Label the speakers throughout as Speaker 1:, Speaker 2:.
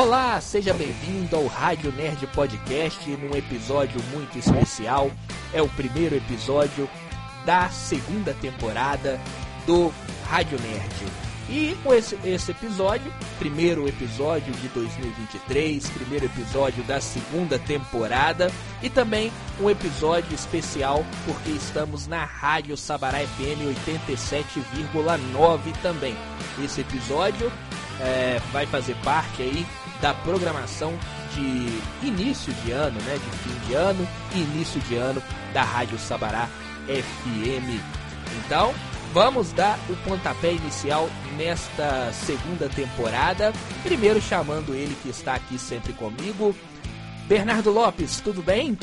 Speaker 1: Olá, seja bem-vindo ao Rádio Nerd Podcast num episódio muito especial. É o primeiro episódio da segunda temporada do Rádio Nerd. E com esse, esse episódio, primeiro episódio de 2023, primeiro episódio da segunda temporada e também um episódio especial porque estamos na Rádio Sabará FM 87,9 também. Esse episódio é, vai fazer parte aí da programação de início de ano, né, de fim de ano início de ano da Rádio Sabará FM. Então, vamos dar o pontapé inicial nesta segunda temporada. Primeiro chamando ele que está aqui sempre comigo, Bernardo Lopes, tudo bem?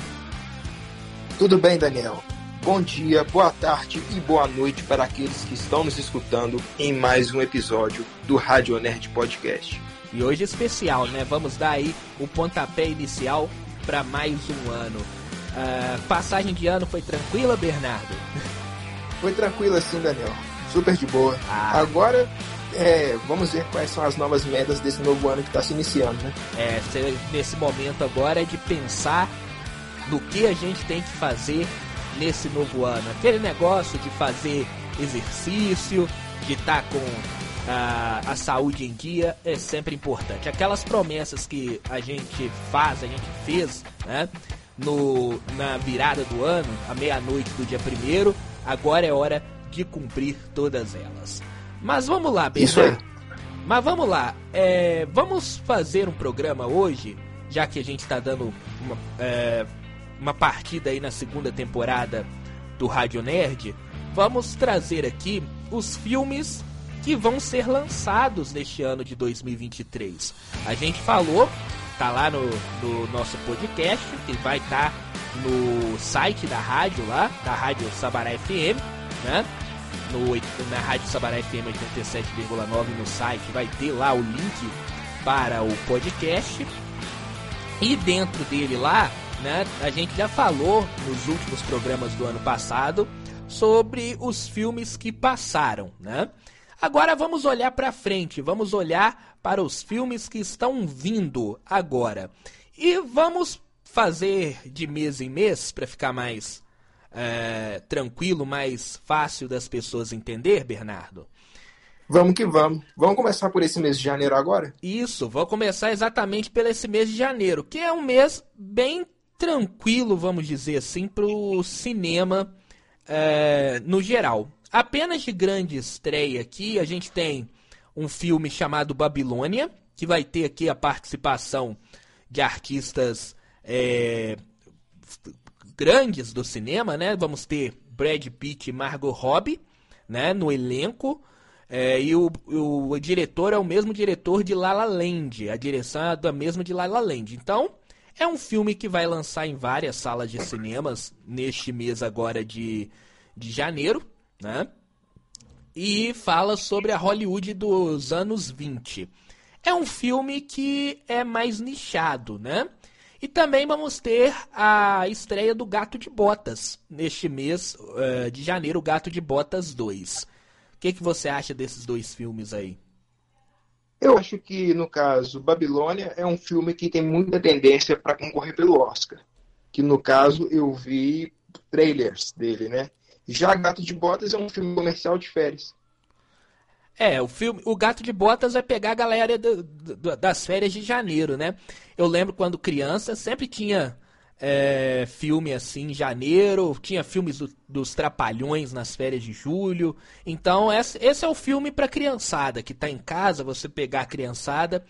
Speaker 2: Tudo bem, Daniel. Bom dia, boa tarde e boa noite para aqueles que estão nos escutando em mais um episódio do Rádio Nerd Podcast.
Speaker 1: E hoje é especial, né? Vamos dar aí o pontapé inicial para mais um ano. Uh, passagem de ano foi tranquila, Bernardo?
Speaker 2: Foi tranquila sim, Daniel. Super de boa. Ah. Agora, é, vamos ver quais são as novas metas desse novo ano que está se iniciando, né?
Speaker 1: É, nesse momento agora é de pensar no que a gente tem que fazer nesse novo ano. Aquele negócio de fazer exercício, de estar tá com a, a saúde em dia é sempre importante. Aquelas promessas que a gente faz, a gente fez, né? No, na virada do ano, à meia-noite do dia primeiro, Agora é hora de cumprir todas elas. Mas vamos lá, Bernardo. Mas vamos lá. É, vamos fazer um programa hoje, já que a gente está dando uma, é, uma partida aí na segunda temporada do Rádio Nerd. Vamos trazer aqui os filmes que vão ser lançados neste ano de 2023. A gente falou, tá lá no, no nosso podcast, que vai estar tá no site da rádio lá, da Rádio Sabará FM, né? No, na Rádio Sabará FM 87,9 no site vai ter lá o link para o podcast. E dentro dele lá, né, a gente já falou nos últimos programas do ano passado sobre os filmes que passaram, né? Agora vamos olhar para frente, vamos olhar para os filmes que estão vindo agora. E vamos fazer de mês em mês para ficar mais é, tranquilo, mais fácil das pessoas entender, Bernardo?
Speaker 2: Vamos que vamos. Vamos começar por esse mês de janeiro agora?
Speaker 1: Isso, vou começar exatamente pelo esse mês de janeiro, que é um mês bem tranquilo, vamos dizer assim, para o cinema é, no geral. Apenas de grande estreia aqui, a gente tem um filme chamado Babilônia, que vai ter aqui a participação de artistas é, grandes do cinema, né? Vamos ter Brad Pitt e Margot Robbie, né? No elenco. É, e o, o, o, diretor é o mesmo diretor de La La Land. A direção é da mesma de La La Land. Então, é um filme que vai lançar em várias salas de cinemas neste mês agora de, de janeiro, né? E fala sobre a Hollywood dos anos 20. É um filme que é mais nichado, né? E também vamos ter a estreia do Gato de Botas neste mês uh, de janeiro, o Gato de Botas 2. O que, que você acha desses dois filmes aí?
Speaker 2: Eu acho que, no caso, Babilônia é um filme que tem muita tendência para concorrer pelo Oscar. Que, no caso, eu vi trailers dele, né? Já Gato de Botas é um filme comercial de férias.
Speaker 1: É, o filme, o Gato de Botas vai pegar a galera do, do, das férias de janeiro, né? Eu lembro quando criança, sempre tinha é, filme assim em janeiro, tinha filmes do, dos Trapalhões nas férias de julho. Então, esse, esse é o filme pra criançada, que tá em casa, você pegar a criançada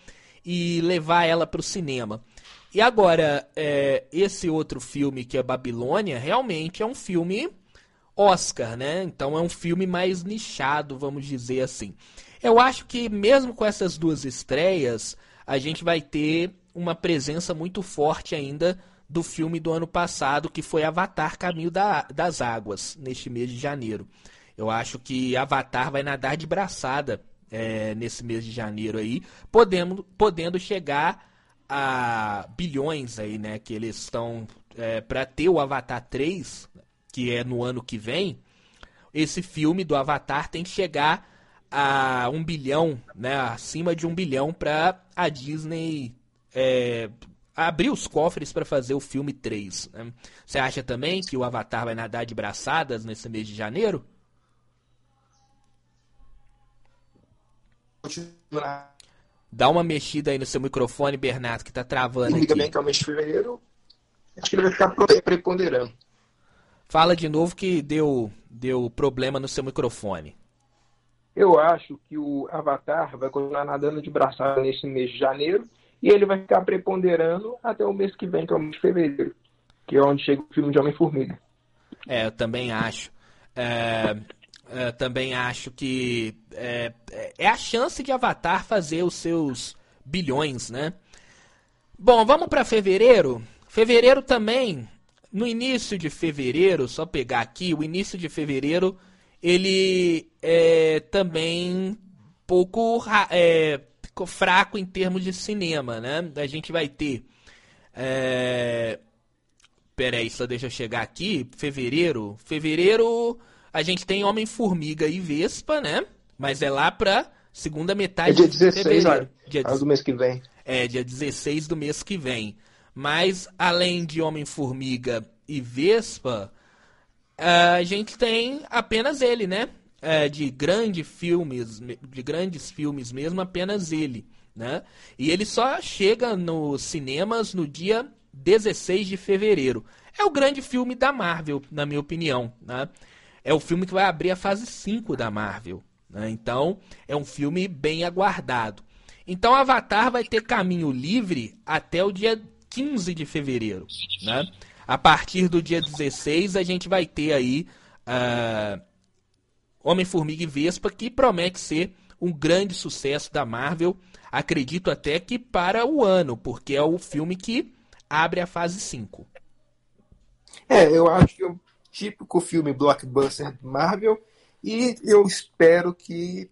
Speaker 1: e levar ela pro cinema. E agora, é, esse outro filme que é Babilônia, realmente é um filme Oscar, né? Então é um filme mais nichado, vamos dizer assim. Eu acho que mesmo com essas duas estreias, a gente vai ter uma presença muito forte ainda do filme do ano passado, que foi Avatar Caminho da, das Águas, neste mês de janeiro. Eu acho que Avatar vai nadar de braçada é, nesse mês de janeiro aí, podendo, podendo chegar a bilhões aí, né? Que eles estão é, para ter o Avatar 3, que é no ano que vem, esse filme do Avatar tem que chegar a um bilhão, né, acima de um bilhão para a Disney é, abrir os cofres para fazer o filme 3. Né? Você acha também que o Avatar vai nadar de braçadas nesse mês de janeiro? Dá uma mexida aí no seu microfone, Bernardo, que tá travando aqui.
Speaker 2: bem que é o mês de fevereiro. Acho que ele vai ficar preponderando.
Speaker 1: Fala de novo que deu, deu problema no seu microfone.
Speaker 2: Eu acho que o Avatar vai continuar nadando de braçada nesse mês de janeiro e ele vai ficar preponderando até o mês que vem, que é o mês de fevereiro, que é onde chega o filme de Homem-Formiga.
Speaker 1: É, eu também acho. É, é também acho que é, é a chance de Avatar fazer os seus bilhões, né? Bom, vamos para fevereiro. Fevereiro também, no início de fevereiro, só pegar aqui, o início de fevereiro, ele é também pouco é, fraco em termos de cinema, né? A gente vai ter. É... Peraí, só deixa eu chegar aqui. Fevereiro. Fevereiro a gente tem Homem-Formiga e Vespa, né? Mas é lá pra segunda metade
Speaker 2: é dia 16, de fevereiro. Olha,
Speaker 1: dia
Speaker 2: do mês que vem.
Speaker 1: É, dia 16 do mês que vem. Mas além de Homem-Formiga e Vespa, a gente tem apenas ele, né? é, de grandes filmes, de grandes filmes mesmo, apenas ele, né? E ele só chega nos cinemas no dia 16 de fevereiro. É o grande filme da Marvel, na minha opinião, né? É o filme que vai abrir a fase 5 da Marvel, né? Então, é um filme bem aguardado. Então, Avatar vai ter caminho livre até o dia 15 de fevereiro, né? A partir do dia 16, a gente vai ter aí uh, Homem-Formiga e Vespa, que promete ser um grande sucesso da Marvel. Acredito até que para o ano, porque é o filme que abre a fase 5.
Speaker 2: É, eu acho que é o típico filme blockbuster Marvel e eu espero que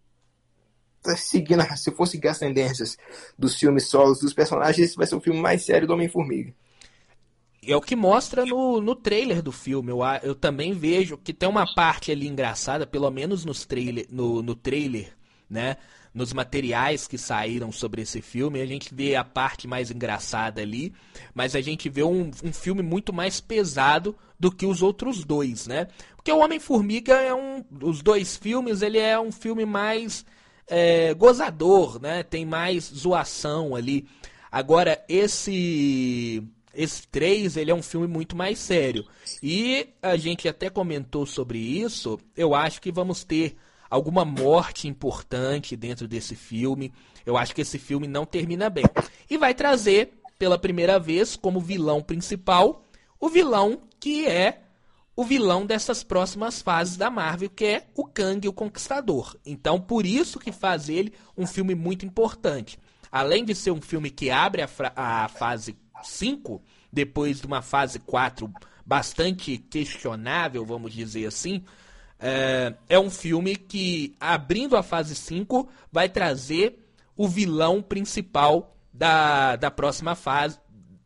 Speaker 2: seguindo, se for seguir as tendências dos filmes solos dos personagens, esse vai ser o filme mais sério do Homem-Formiga
Speaker 1: é o que mostra no, no trailer do filme. Eu, eu também vejo que tem uma parte ali engraçada, pelo menos nos trailer, no, no trailer, né? Nos materiais que saíram sobre esse filme, a gente vê a parte mais engraçada ali, mas a gente vê um, um filme muito mais pesado do que os outros dois, né? Porque o Homem-Formiga é um. Os dois filmes, ele é um filme mais é, gozador, né? Tem mais zoação ali. Agora, esse esse 3, ele é um filme muito mais sério. E a gente até comentou sobre isso. Eu acho que vamos ter alguma morte importante dentro desse filme. Eu acho que esse filme não termina bem. E vai trazer, pela primeira vez, como vilão principal, o vilão que é o vilão dessas próximas fases da Marvel, que é o Kang, o Conquistador. Então, por isso que faz ele um filme muito importante. Além de ser um filme que abre a, a fase 5, depois de uma fase 4 bastante questionável, vamos dizer assim, é, é um filme que, abrindo a fase 5, vai trazer o vilão principal da, da próxima fase,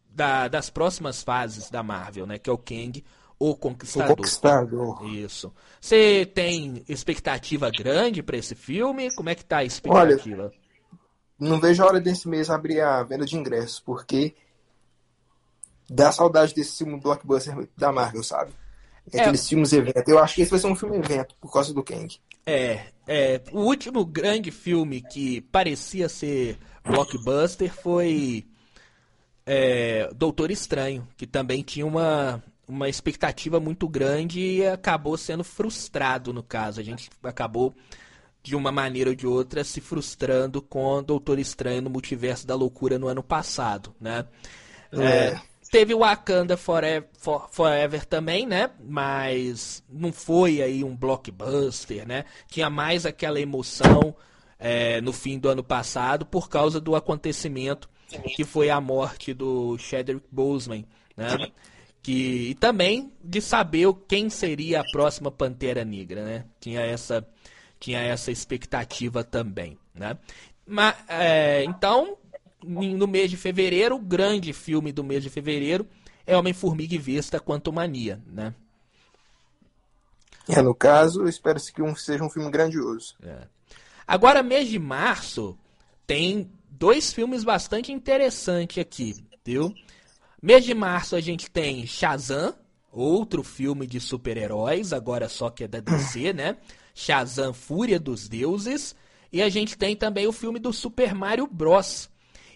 Speaker 1: da, das próximas fases da Marvel, né? Que é o Kang, o Conquistador.
Speaker 2: O Conquistador.
Speaker 1: Isso. Você tem expectativa grande para esse filme? Como é que tá a expectativa?
Speaker 2: Olha, não vejo a hora desse mês abrir a venda de ingressos, porque dá saudade desse filme blockbuster da Marvel, sabe? É. Aqueles filmes evento. Eu acho que esse vai ser um filme evento por causa do Kang.
Speaker 1: É, é. O último grande filme que parecia ser blockbuster foi é, Doutor Estranho, que também tinha uma, uma expectativa muito grande e acabou sendo frustrado no caso. A gente acabou de uma maneira ou de outra se frustrando com Doutor Estranho no Multiverso da Loucura no ano passado, né? É. é Teve o Wakanda Forever, For, Forever também, né? Mas não foi aí um blockbuster, né? Tinha mais aquela emoção é, no fim do ano passado por causa do acontecimento que foi a morte do Chadwick Boseman, né? Que, e também de saber quem seria a próxima Pantera Negra, né? Tinha essa, tinha essa expectativa também, né? Mas, é, então, no mês de fevereiro, o grande filme do mês de fevereiro é Homem-Formiga e Vesta Quanto Mania, né?
Speaker 2: É, no caso, espero-se que um, seja um filme grandioso.
Speaker 1: É. Agora, mês de março, tem dois filmes bastante interessantes aqui, viu? Mês de março a gente tem Shazam, outro filme de super-heróis, agora só que é da DC, né? Shazam Fúria dos Deuses. E a gente tem também o filme do Super Mario Bros.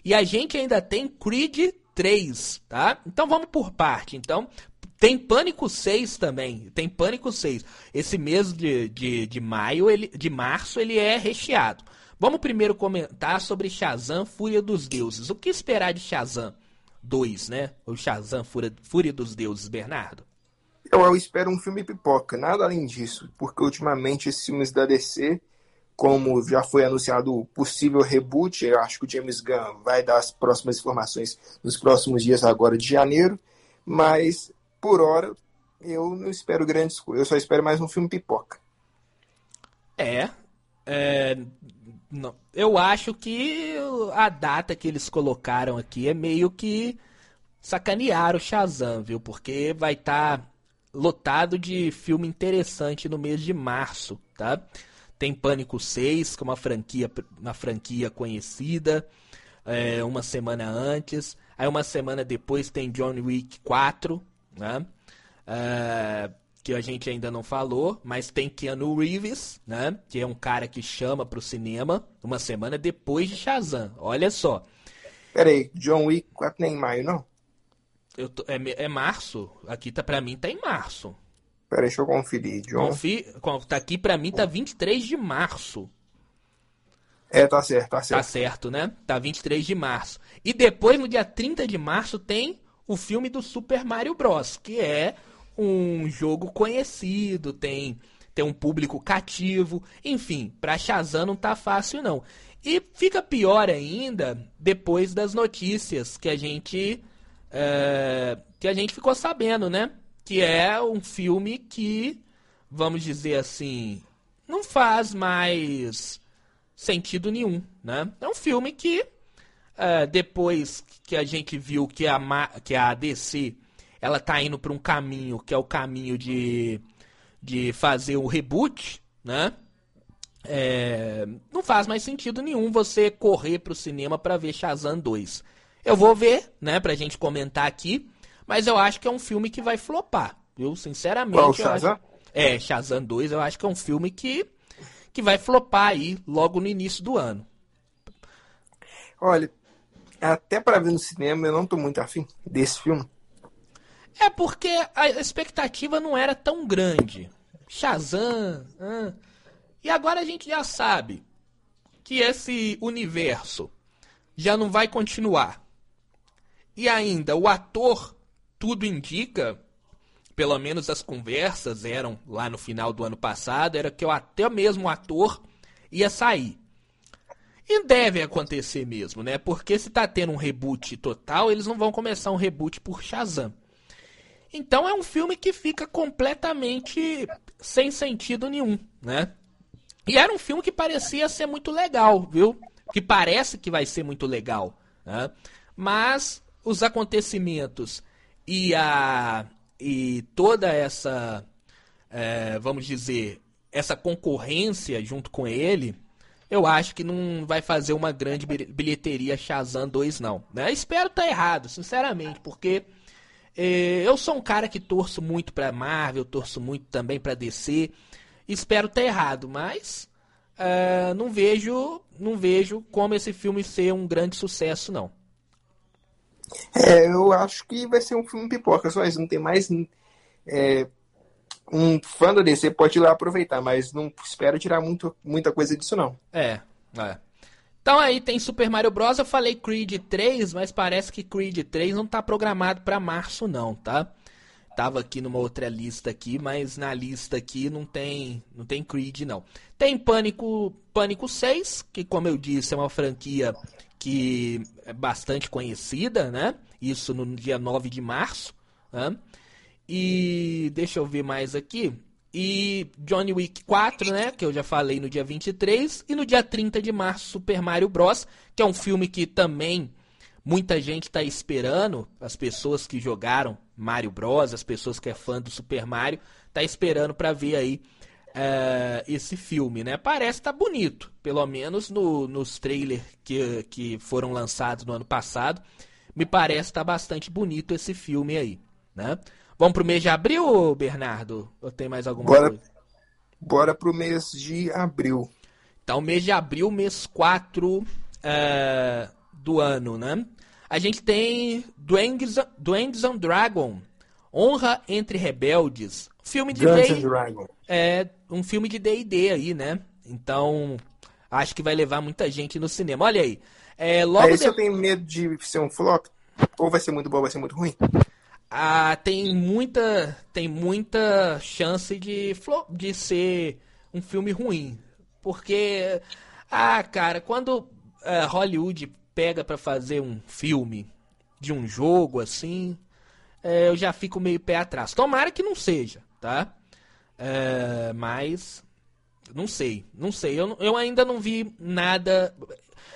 Speaker 1: E a gente ainda tem Creed 3, tá? Então vamos por parte. Então, tem Pânico 6 também. Tem Pânico 6. Esse mês de, de, de maio, ele, de março, ele é recheado. Vamos primeiro comentar sobre Shazam Fúria dos Deuses. O que esperar de Shazam 2, né? O Shazam Fúria, Fúria dos Deuses, Bernardo?
Speaker 2: Eu, eu espero um filme pipoca, nada além disso. Porque ultimamente esses filmes da DC como já foi anunciado o possível reboot, eu acho que o James Gunn vai dar as próximas informações nos próximos dias agora de janeiro, mas por hora eu não espero grandes coisas, eu só espero mais um filme pipoca.
Speaker 1: É, é não, eu acho que a data que eles colocaram aqui é meio que sacanear o Shazam, viu? Porque vai estar tá lotado de filme interessante no mês de março, tá? Tem Pânico 6, que é uma franquia, uma franquia conhecida, é, uma semana antes. Aí uma semana depois tem John Wick 4, né? É, que a gente ainda não falou, mas tem Keanu Reeves, né? Que é um cara que chama pro cinema uma semana depois de Shazam. Olha só.
Speaker 2: Peraí, John Wick 4 nem em maio, não?
Speaker 1: Eu tô, é, é março. Aqui tá pra mim tá em março.
Speaker 2: Peraí, deixa eu conferir. John... Confi...
Speaker 1: Tá aqui pra mim, tá 23 de março.
Speaker 2: É, tá certo, tá certo.
Speaker 1: Tá certo, né? Tá 23 de março. E depois, no dia 30 de março, tem o filme do Super Mario Bros., que é um jogo conhecido, tem, tem um público cativo. Enfim, pra Shazam não tá fácil, não. E fica pior ainda depois das notícias que a gente. É, que a gente ficou sabendo, né? que é um filme que, vamos dizer assim, não faz mais sentido nenhum, né? É um filme que é, depois que a gente viu que a, que a DC ela tá indo para um caminho que é o caminho de, de fazer um reboot, né? É, não faz mais sentido nenhum você correr para o cinema para ver Shazam 2. Eu vou ver, né, pra gente comentar aqui. Mas eu acho que é um filme que vai flopar, viu? Sinceramente. Qual,
Speaker 2: Shazam?
Speaker 1: Acho... É, Shazam 2 eu acho que é um filme que, que vai flopar aí logo no início do ano.
Speaker 2: Olha, até para ver no cinema eu não tô muito afim desse filme.
Speaker 1: É porque a expectativa não era tão grande. Shazam. E agora a gente já sabe que esse universo já não vai continuar. E ainda o ator tudo indica, pelo menos as conversas eram lá no final do ano passado, era que até mesmo o ator ia sair. E deve acontecer mesmo, né? Porque se tá tendo um reboot total, eles não vão começar um reboot por Shazam. Então é um filme que fica completamente sem sentido nenhum, né? E era um filme que parecia ser muito legal, viu? Que parece que vai ser muito legal, né? Mas os acontecimentos e a e toda essa é, vamos dizer essa concorrência junto com ele eu acho que não vai fazer uma grande bilheteria Shazam 2 não né? espero estar tá errado sinceramente porque eu sou um cara que torço muito para Marvel torço muito também para DC espero estar tá errado mas é, não vejo não vejo como esse filme ser um grande sucesso não
Speaker 2: é, eu acho que vai ser um filme pipoca, só isso. Não tem mais. É, um fã da DC pode ir lá aproveitar, mas não espero tirar muito, muita coisa disso, não.
Speaker 1: É, é. Então aí tem Super Mario Bros. Eu falei Creed 3, mas parece que Creed 3 não tá programado para março, não, tá? Tava aqui numa outra lista aqui, mas na lista aqui não tem, não tem Creed não. Tem Pânico, Pânico 6, que como eu disse é uma franquia que é bastante conhecida, né? Isso no dia 9 de março. Né? E deixa eu ver mais aqui. E Johnny Wick 4, né? Que eu já falei no dia 23. E no dia 30 de março, Super Mario Bros. Que é um filme que também muita gente está esperando. As pessoas que jogaram Mario Bros, as pessoas que é fã do Super Mario, tá esperando para ver aí é, esse filme, né? Parece tá bonito, pelo menos no, nos trailers que, que foram lançados no ano passado. Me parece tá bastante bonito esse filme aí, né? Vamos pro mês de abril, Bernardo? Ou tem mais alguma
Speaker 2: bora,
Speaker 1: coisa?
Speaker 2: Bora pro mês de abril.
Speaker 1: Então, mês de abril, mês 4 é, do ano, né? A gente tem Duendes and Dragon, Honra entre Rebeldes, filme de
Speaker 2: Dragon.
Speaker 1: É um filme de D&D aí, né? Então, acho que vai levar muita gente no cinema. Olha aí. É, logo
Speaker 2: é, esse de... eu tenho medo de ser um flop. Ou vai ser muito bom, ou vai ser muito ruim.
Speaker 1: Ah, tem muita, tem muita chance de, de ser um filme ruim. Porque, ah, cara, quando uh, Hollywood pega para fazer um filme de um jogo assim, é, eu já fico meio pé atrás. Tomara que não seja, tá? É, mas não sei, não sei. Eu, eu ainda não vi nada.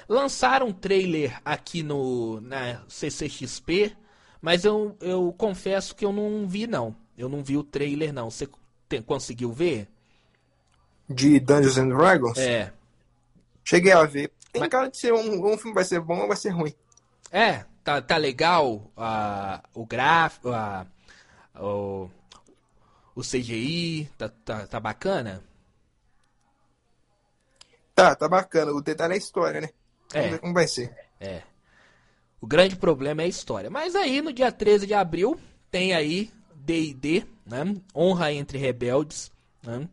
Speaker 1: Lançaram um trailer aqui no na CCXP, mas eu, eu confesso que eu não vi não. Eu não vi o trailer não. Você tem, conseguiu ver?
Speaker 2: De Dungeons and Dragons?
Speaker 1: É.
Speaker 2: Cheguei a ver. Tem mas... cara de ser um, um filme vai ser bom ou vai ser ruim.
Speaker 1: É, tá, tá legal uh, o gráfico, uh, o, o CGI, tá, tá, tá bacana?
Speaker 2: Tá, tá bacana. O detalhe é a história, né?
Speaker 1: Vamos é.
Speaker 2: ver como vai ser.
Speaker 1: É. O grande problema é a história. Mas aí, no dia 13 de abril, tem aí D&D, né? Honra entre Rebeldes, né?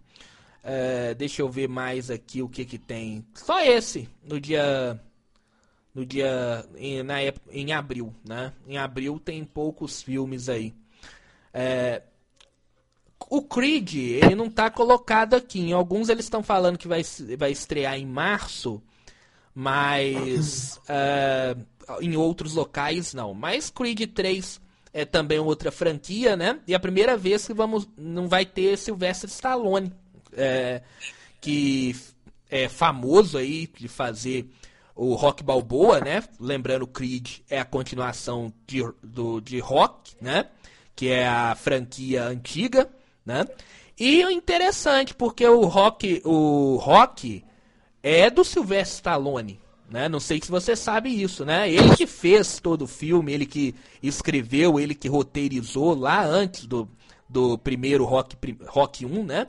Speaker 1: É, deixa eu ver mais aqui o que que tem. Só esse, no dia no dia em, na, em abril, né? Em abril tem poucos filmes aí. É, o Creed, ele não está colocado aqui. Em alguns eles estão falando que vai, vai estrear em março, mas uh, em outros locais não. Mas Creed 3 é também outra franquia, né? E a primeira vez que vamos não vai ter Sylvester Stallone, é, que é famoso aí de fazer o Rock Balboa, né? Lembrando, Creed é a continuação de, do, de Rock, né? Que é a franquia antiga, né? E o interessante, porque o Rock, o Rock é do Sylvester Stallone, né? Não sei se você sabe isso, né? Ele que fez todo o filme, ele que escreveu, ele que roteirizou lá antes do, do primeiro Rock, Rock 1, né?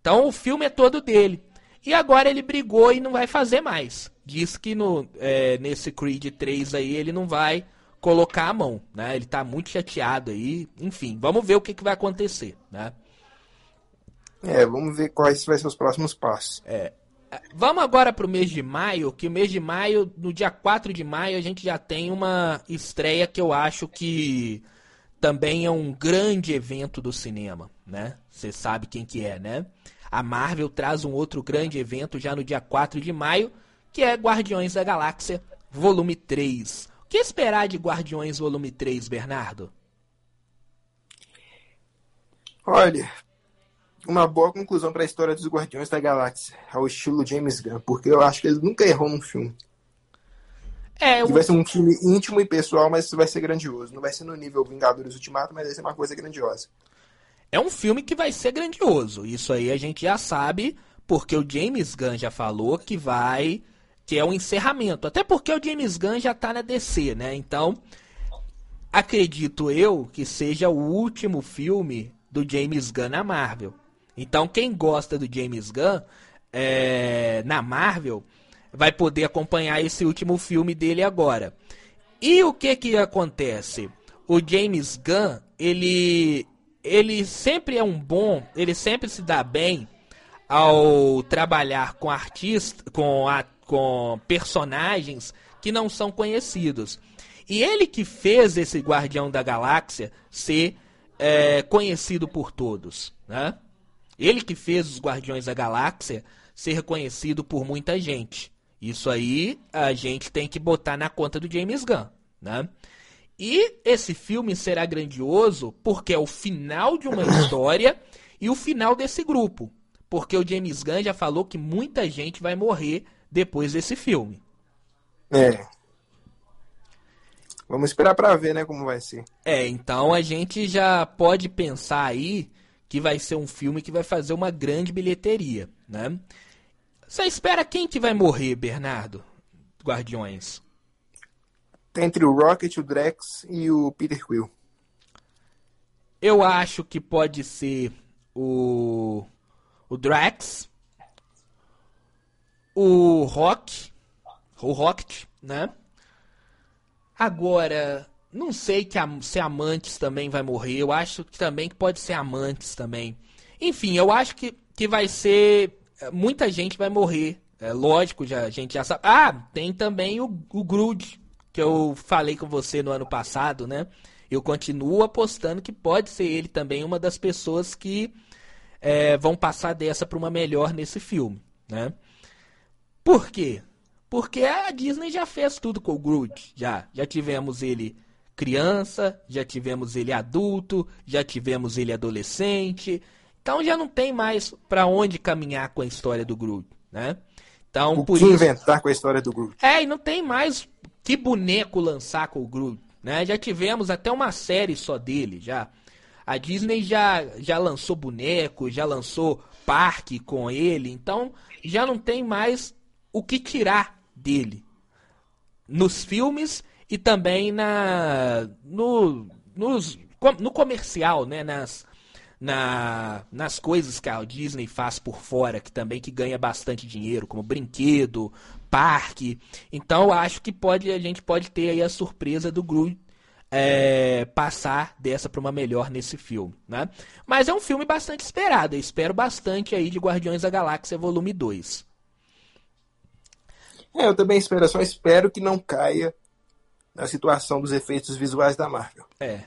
Speaker 1: Então o filme é todo dele. E agora ele brigou e não vai fazer mais. Diz que no, é, nesse Creed 3 aí ele não vai colocar a mão, né? Ele tá muito chateado aí. Enfim, vamos ver o que, que vai acontecer, né?
Speaker 2: É, vamos ver quais vão ser os próximos passos.
Speaker 1: É. Vamos agora para o mês de maio, que o mês de maio, no dia 4 de maio, a gente já tem uma estreia que eu acho que também é um grande evento do cinema, né? Você sabe quem que é, né? A Marvel traz um outro grande evento já no dia 4 de maio, que é Guardiões da Galáxia Volume 3. O que esperar de Guardiões Volume 3, Bernardo?
Speaker 2: Olha, uma boa conclusão para a história dos Guardiões da Galáxia, ao estilo James Gunn, porque eu acho que ele nunca errou num filme.
Speaker 1: É, eu...
Speaker 2: Vai ser um filme íntimo e pessoal, mas vai ser grandioso. Não vai ser no nível Vingadores Ultimato, mas vai ser uma coisa grandiosa.
Speaker 1: É um filme que vai ser grandioso. Isso aí a gente já sabe, porque o James Gunn já falou que vai. que é o um encerramento. Até porque o James Gunn já tá na DC, né? Então, acredito eu que seja o último filme do James Gunn na Marvel. Então, quem gosta do James Gunn é, na Marvel vai poder acompanhar esse último filme dele agora. E o que que acontece? O James Gunn, ele ele sempre é um bom, ele sempre se dá bem ao trabalhar com artistas, com, com personagens que não são conhecidos. E ele que fez esse Guardião da Galáxia ser é, conhecido por todos, né? Ele que fez os Guardiões da Galáxia ser conhecido por muita gente. Isso aí a gente tem que botar na conta do James Gunn, né? E esse filme será grandioso porque é o final de uma história e o final desse grupo. Porque o James Gunn já falou que muita gente vai morrer depois desse filme.
Speaker 2: É. Vamos esperar para ver, né, como vai ser.
Speaker 1: É, então a gente já pode pensar aí que vai ser um filme que vai fazer uma grande bilheteria, né? Você espera quem que vai morrer, Bernardo? Guardiões.
Speaker 2: Entre o Rocket, o Drex e o Peter Quill.
Speaker 1: Eu acho que pode ser o o Drax, o Rock, o Rocket, né? Agora, não sei que a, se Amantes também vai morrer. Eu acho que também que pode ser Amantes também. Enfim, eu acho que, que vai ser. Muita gente vai morrer. É lógico, já, a gente já sabe. Ah, tem também o, o Groot, que eu falei com você no ano passado, né? Eu continuo apostando que pode ser ele também uma das pessoas que é, vão passar dessa para uma melhor nesse filme, né? Por quê? Porque a Disney já fez tudo com o Groot, já. Já tivemos ele criança, já tivemos ele adulto, já tivemos ele adolescente. Então já não tem mais para onde caminhar com a história do Groot, né? Então,
Speaker 2: o por que isso... inventar com a história do Groot?
Speaker 1: É, e não tem mais que boneco lançar com o Groot, né? Já tivemos até uma série só dele, já. A Disney já, já lançou boneco, já lançou parque com ele, então já não tem mais o que tirar dele nos filmes e também na no, nos, no comercial, né, nas, na, nas coisas que a Disney faz por fora, que também que ganha bastante dinheiro, como brinquedo, parque. Então acho que pode a gente pode ter aí a surpresa do Groot é, passar dessa para uma melhor nesse filme, né? Mas é um filme bastante esperado, eu espero bastante aí de Guardiões da Galáxia Volume 2.
Speaker 2: É, eu também espero, eu só espero que não caia na situação dos efeitos visuais da Marvel.
Speaker 1: É.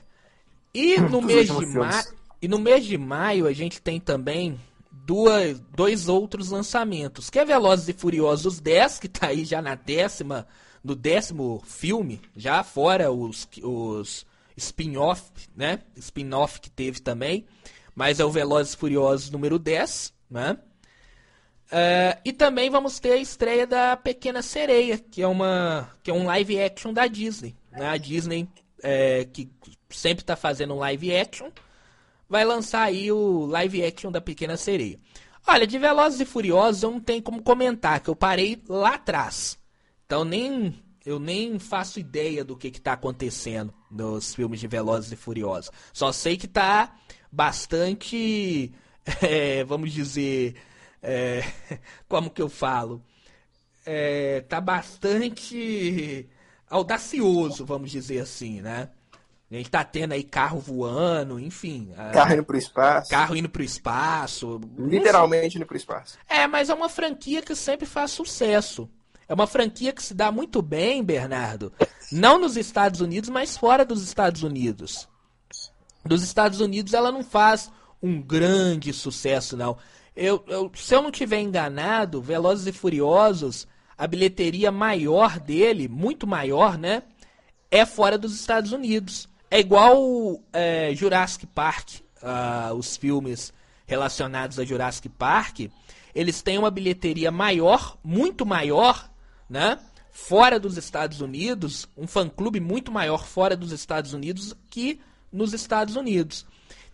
Speaker 1: E no mês de maio, e no mês de maio a gente tem também duas, dois outros lançamentos, que é Velozes e Furiosos 10, que tá aí já na décima no décimo filme, já fora os, os spin-off, né? Spin-off que teve também. Mas é o Velozes e Furiosos número 10, né? Uh, e também vamos ter a estreia da Pequena Sereia, que é, uma, que é um live action da Disney. Né? A Disney, é, que sempre está fazendo um live action, vai lançar aí o live action da Pequena Sereia. Olha, de Velozes e Furiosos eu não tenho como comentar, que eu parei lá atrás. Então nem eu nem faço ideia do que está acontecendo nos filmes de Velozes e Furiosos. Só sei que está bastante, é, vamos dizer, é, como que eu falo? É, tá bastante audacioso, vamos dizer assim, né? A gente tá tendo aí carro voando, enfim.
Speaker 2: Carro indo pro espaço.
Speaker 1: Carro indo pro espaço.
Speaker 2: Literalmente indo pro espaço.
Speaker 1: É, mas é uma franquia que sempre faz sucesso. É uma franquia que se dá muito bem, Bernardo. Não nos Estados Unidos, mas fora dos Estados Unidos. Nos Estados Unidos ela não faz um grande sucesso, não. Eu, eu, se eu não tiver enganado, Velozes e Furiosos, a bilheteria maior dele, muito maior, né? É fora dos Estados Unidos. É igual é, Jurassic Park, uh, os filmes relacionados a Jurassic Park. Eles têm uma bilheteria maior, muito maior, né? Fora dos Estados Unidos, um fã-clube muito maior fora dos Estados Unidos que nos Estados Unidos.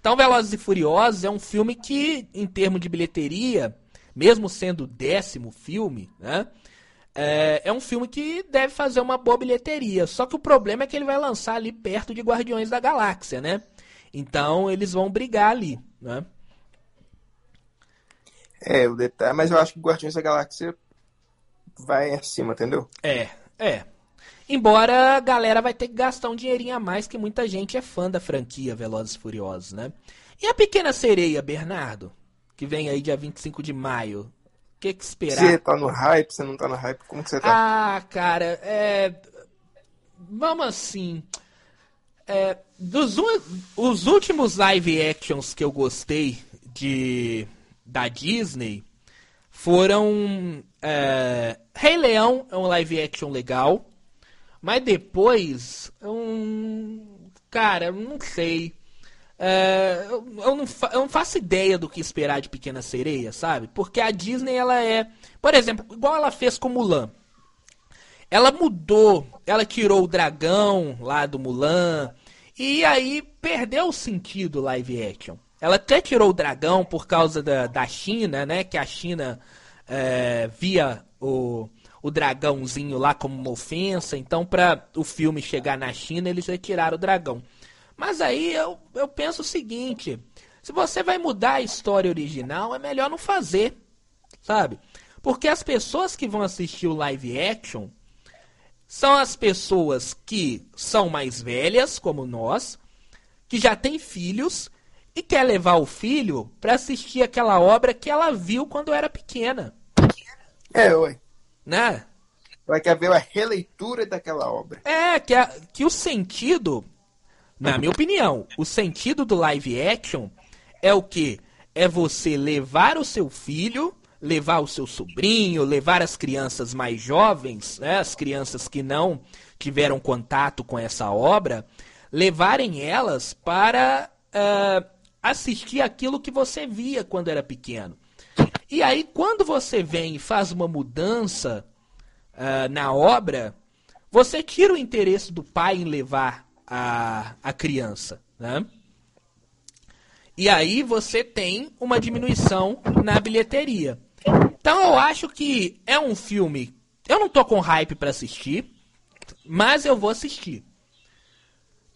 Speaker 1: Então, Velozes e Furiosos é um filme que, em termos de bilheteria, mesmo sendo o décimo filme, né? É, é, um filme que deve fazer uma boa bilheteria. Só que o problema é que ele vai lançar ali perto de Guardiões da Galáxia, né? Então eles vão brigar ali, né?
Speaker 2: É, o detalhe, mas eu acho que Guardiões da Galáxia vai acima, entendeu?
Speaker 1: É, é. Embora a galera vai ter que gastar um dinheirinho a mais, que muita gente é fã da franquia Velozes e Furiosos, né? E a Pequena Sereia, Bernardo? Que vem aí dia 25 de maio. O que, que esperar?
Speaker 2: Você tá no hype, você não tá no hype? Como que você
Speaker 1: tá? Ah, cara, é... Vamos assim... É, dos os últimos live actions que eu gostei de da Disney foram é, Rei Leão é um live action legal, mas depois um cara, não sei. É, eu, eu, não eu, não faço ideia do que esperar de Pequena Sereia, sabe? Porque a Disney ela é, por exemplo, igual ela fez com Mulan. Ela mudou, ela tirou o dragão lá do Mulan e aí perdeu o sentido live action. Ela até tirou o dragão por causa da, da China, né? Que a China é, via o, o dragãozinho lá como uma ofensa. Então, para o filme chegar na China, eles retiraram o dragão. Mas aí eu, eu penso o seguinte: se você vai mudar a história original, é melhor não fazer, sabe? Porque as pessoas que vão assistir o live action são as pessoas que são mais velhas, como nós, que já têm filhos e quer levar o filho para assistir aquela obra que ela viu quando era pequena.
Speaker 2: É, oi.
Speaker 1: Né?
Speaker 2: Vai querer ver a releitura daquela obra.
Speaker 1: É, que, a, que o sentido, na minha opinião, o sentido do live action é o que? É você levar o seu filho, levar o seu sobrinho, levar as crianças mais jovens, né, as crianças que não tiveram contato com essa obra, levarem elas para uh, assistir aquilo que você via quando era pequeno. E aí, quando você vem e faz uma mudança uh, na obra, você tira o interesse do pai em levar a, a criança. Né? E aí você tem uma diminuição na bilheteria. Então eu acho que é um filme. Eu não tô com hype para assistir, mas eu vou assistir.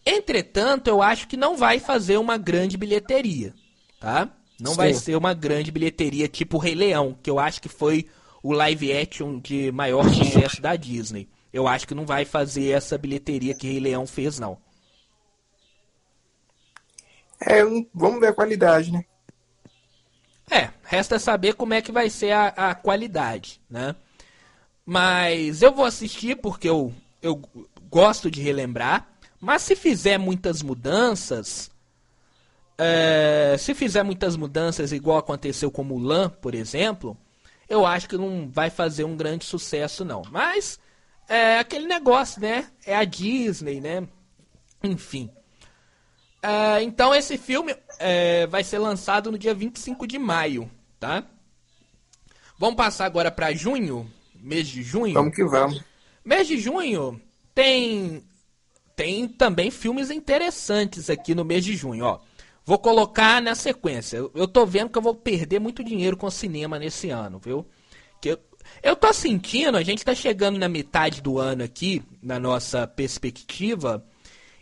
Speaker 1: Entretanto, eu acho que não vai fazer uma grande bilheteria, tá? Não Sim. vai ser uma grande bilheteria tipo Rei Leão, que eu acho que foi o live action de maior sucesso da Disney. Eu acho que não vai fazer essa bilheteria que Rei Leão fez, não.
Speaker 2: É, vamos ver a qualidade, né?
Speaker 1: É, resta saber como é que vai ser a, a qualidade, né? Mas eu vou assistir porque eu, eu gosto de relembrar. Mas se fizer muitas mudanças, é, se fizer muitas mudanças igual aconteceu com Mulan, por exemplo, eu acho que não vai fazer um grande sucesso não. Mas é aquele negócio, né? É a Disney, né? Enfim. Uh, então esse filme uh, vai ser lançado no dia 25 de maio, tá? Vamos passar agora para junho, mês de junho.
Speaker 2: Vamos que vamos.
Speaker 1: Mês de junho tem tem também filmes interessantes aqui no mês de junho, ó. Vou colocar na sequência. Eu, tô vendo que eu vou perder muito dinheiro com cinema nesse ano, viu? Que eu, eu tô sentindo, a gente tá chegando na metade do ano aqui, na nossa perspectiva,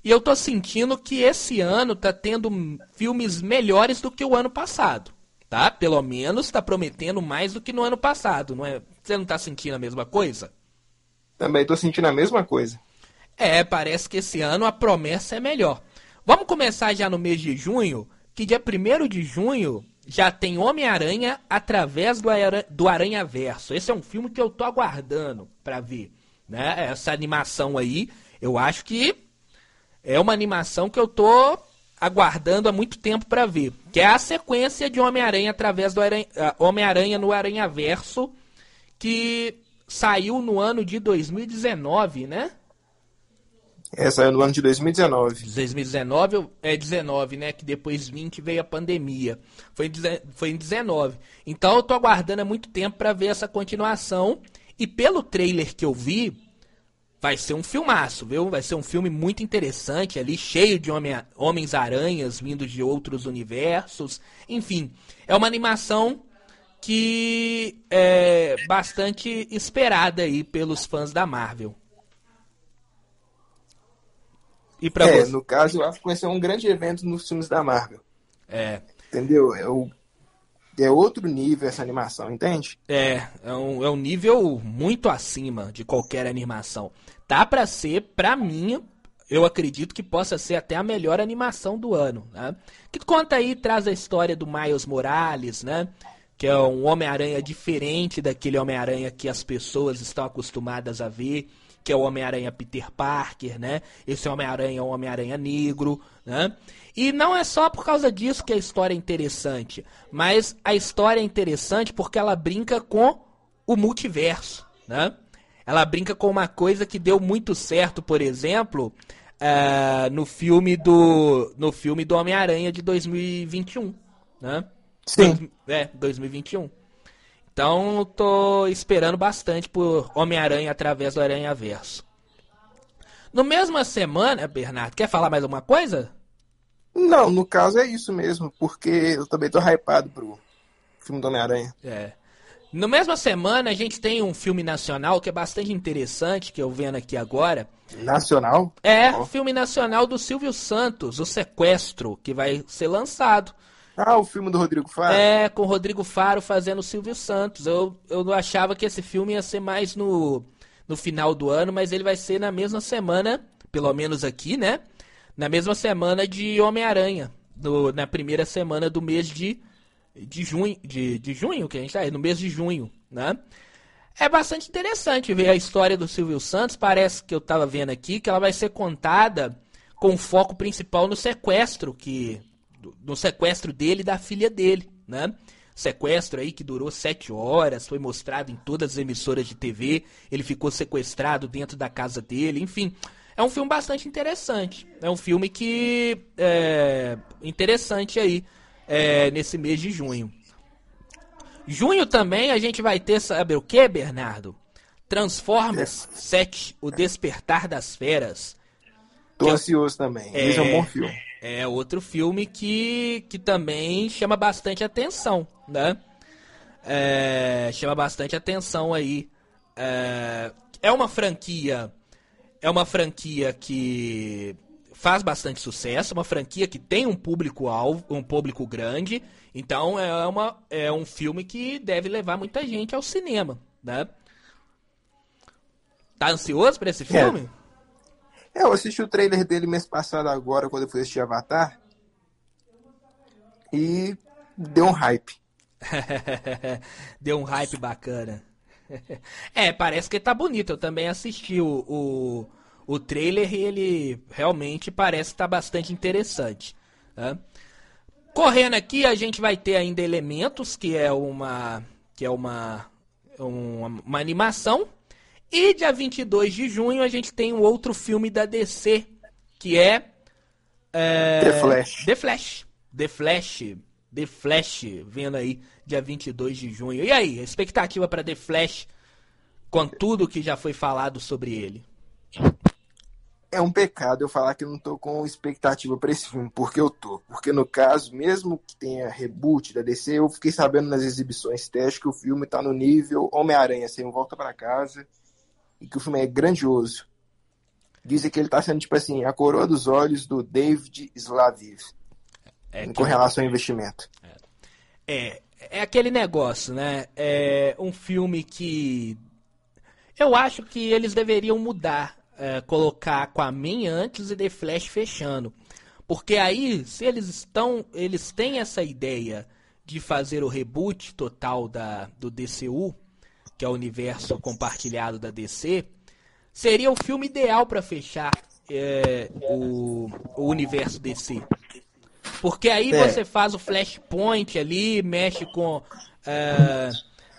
Speaker 1: e eu tô sentindo que esse ano tá tendo filmes melhores do que o ano passado. Tá? Pelo menos tá prometendo mais do que no ano passado, não é? Você não tá sentindo a mesma coisa?
Speaker 2: Também tô sentindo a mesma coisa.
Speaker 1: É, parece que esse ano a promessa é melhor. Vamos começar já no mês de junho, que dia 1 de junho já tem Homem-Aranha através do, Aranha, do Aranha Verso. Esse é um filme que eu tô aguardando para ver, né? Essa animação aí, eu acho que é uma animação que eu tô aguardando há muito tempo para ver, que é a sequência de Homem-Aranha através do uh, Homem-Aranha no Aranha Verso, que saiu no ano de 2019, né?
Speaker 2: É, saiu no ano de 2019.
Speaker 1: 2019 é 19, né? Que depois 20 veio a pandemia. Foi em, foi em 19. Então eu tô aguardando há muito tempo para ver essa continuação. E pelo trailer que eu vi, vai ser um filmaço, viu? Vai ser um filme muito interessante ali, cheio de homens-aranhas vindos de outros universos. Enfim, é uma animação que é bastante esperada aí pelos fãs da Marvel.
Speaker 2: E pra é, você? no caso, eu acho que vai ser um grande evento nos filmes da Marvel.
Speaker 1: É.
Speaker 2: Entendeu? É o é outro nível essa animação, entende?
Speaker 1: É, é um, é um nível muito acima de qualquer animação. Tá para ser, pra mim, eu acredito que possa ser até a melhor animação do ano, né? Que conta aí, traz a história do Miles Morales, né? Que é um Homem-Aranha diferente daquele Homem-Aranha que as pessoas estão acostumadas a ver, que é o Homem-Aranha Peter Parker, né? Esse Homem-Aranha é um Homem-Aranha negro, né? E não é só por causa disso que a história é interessante, mas a história é interessante porque ela brinca com o multiverso, né? Ela brinca com uma coisa que deu muito certo, por exemplo, uh, no filme do no filme do Homem-Aranha de 2021, né?
Speaker 2: Sim.
Speaker 1: É, 2021. Então, tô esperando bastante por Homem-Aranha através do Aranha Verso. No mesma semana, Bernardo, quer falar mais alguma coisa?
Speaker 2: Não, no caso é isso mesmo, porque eu também tô hypado pro filme do Homem-Aranha.
Speaker 1: É. Na mesma semana, a gente tem um filme nacional que é bastante interessante, que eu vendo aqui agora.
Speaker 2: Nacional?
Speaker 1: É, oh. filme nacional do Silvio Santos, O Sequestro, que vai ser lançado.
Speaker 2: Ah, o filme do Rodrigo Faro?
Speaker 1: É, com o Rodrigo Faro fazendo o Silvio Santos. Eu, eu não achava que esse filme ia ser mais no, no final do ano, mas ele vai ser na mesma semana, pelo menos aqui, né? Na mesma semana de Homem-Aranha. Na primeira semana do mês de, de junho. De, de junho, que a gente tá aí, no mês de junho, né? É bastante interessante ver a história do Silvio Santos. Parece que eu tava vendo aqui que ela vai ser contada com foco principal no sequestro que no sequestro dele e da filha dele, né? Sequestro aí que durou sete horas, foi mostrado em todas as emissoras de TV. Ele ficou sequestrado dentro da casa dele, enfim. É um filme bastante interessante. É um filme que é interessante aí é, nesse mês de junho. Junho também a gente vai ter, sabe o que, Bernardo? Transformers 7, O Despertar das Feras.
Speaker 2: Tô ansioso também. É, Esse é um bom filme.
Speaker 1: É outro filme que, que também chama bastante atenção, né? É, chama bastante atenção aí. É, é uma franquia. É uma franquia que faz bastante sucesso, uma franquia que tem um público alvo, um público grande. Então é, uma, é um filme que deve levar muita gente ao cinema, né? Tá ansioso para esse filme?
Speaker 2: É. É, eu assisti o trailer dele mês passado agora, quando eu fui assistir Avatar. E deu um hype.
Speaker 1: deu um hype bacana. é, parece que tá bonito. Eu também assisti o, o, o trailer e ele realmente parece estar tá bastante interessante. Né? Correndo aqui, a gente vai ter ainda elementos, que é uma. que é uma. uma, uma animação e dia 22 de junho a gente tem um outro filme da DC, que é. é
Speaker 2: The Flash.
Speaker 1: The Flash. The Flash. The Flash, vendo aí, dia 22 de junho. E aí, expectativa para The Flash, com tudo que já foi falado sobre ele?
Speaker 2: É um pecado eu falar que eu não tô com expectativa para esse filme, porque eu tô. Porque no caso, mesmo que tenha reboot da DC, eu fiquei sabendo nas exibições testes que o filme tá no nível Homem-Aranha, sem assim, volta para casa e que o filme é grandioso. Dizem que ele está sendo, tipo assim, a coroa dos olhos do David Slaviv. É com relação ao investimento.
Speaker 1: É. é, é aquele negócio, né? É um filme que eu acho que eles deveriam mudar, é, colocar Aquaman antes e The Flash fechando. Porque aí, se eles estão, eles têm essa ideia de fazer o reboot total da, do DCU, que é o universo compartilhado da DC, seria o filme ideal para fechar é, o, o, universo DC. Porque aí é. você faz o Flashpoint ali, mexe com. É,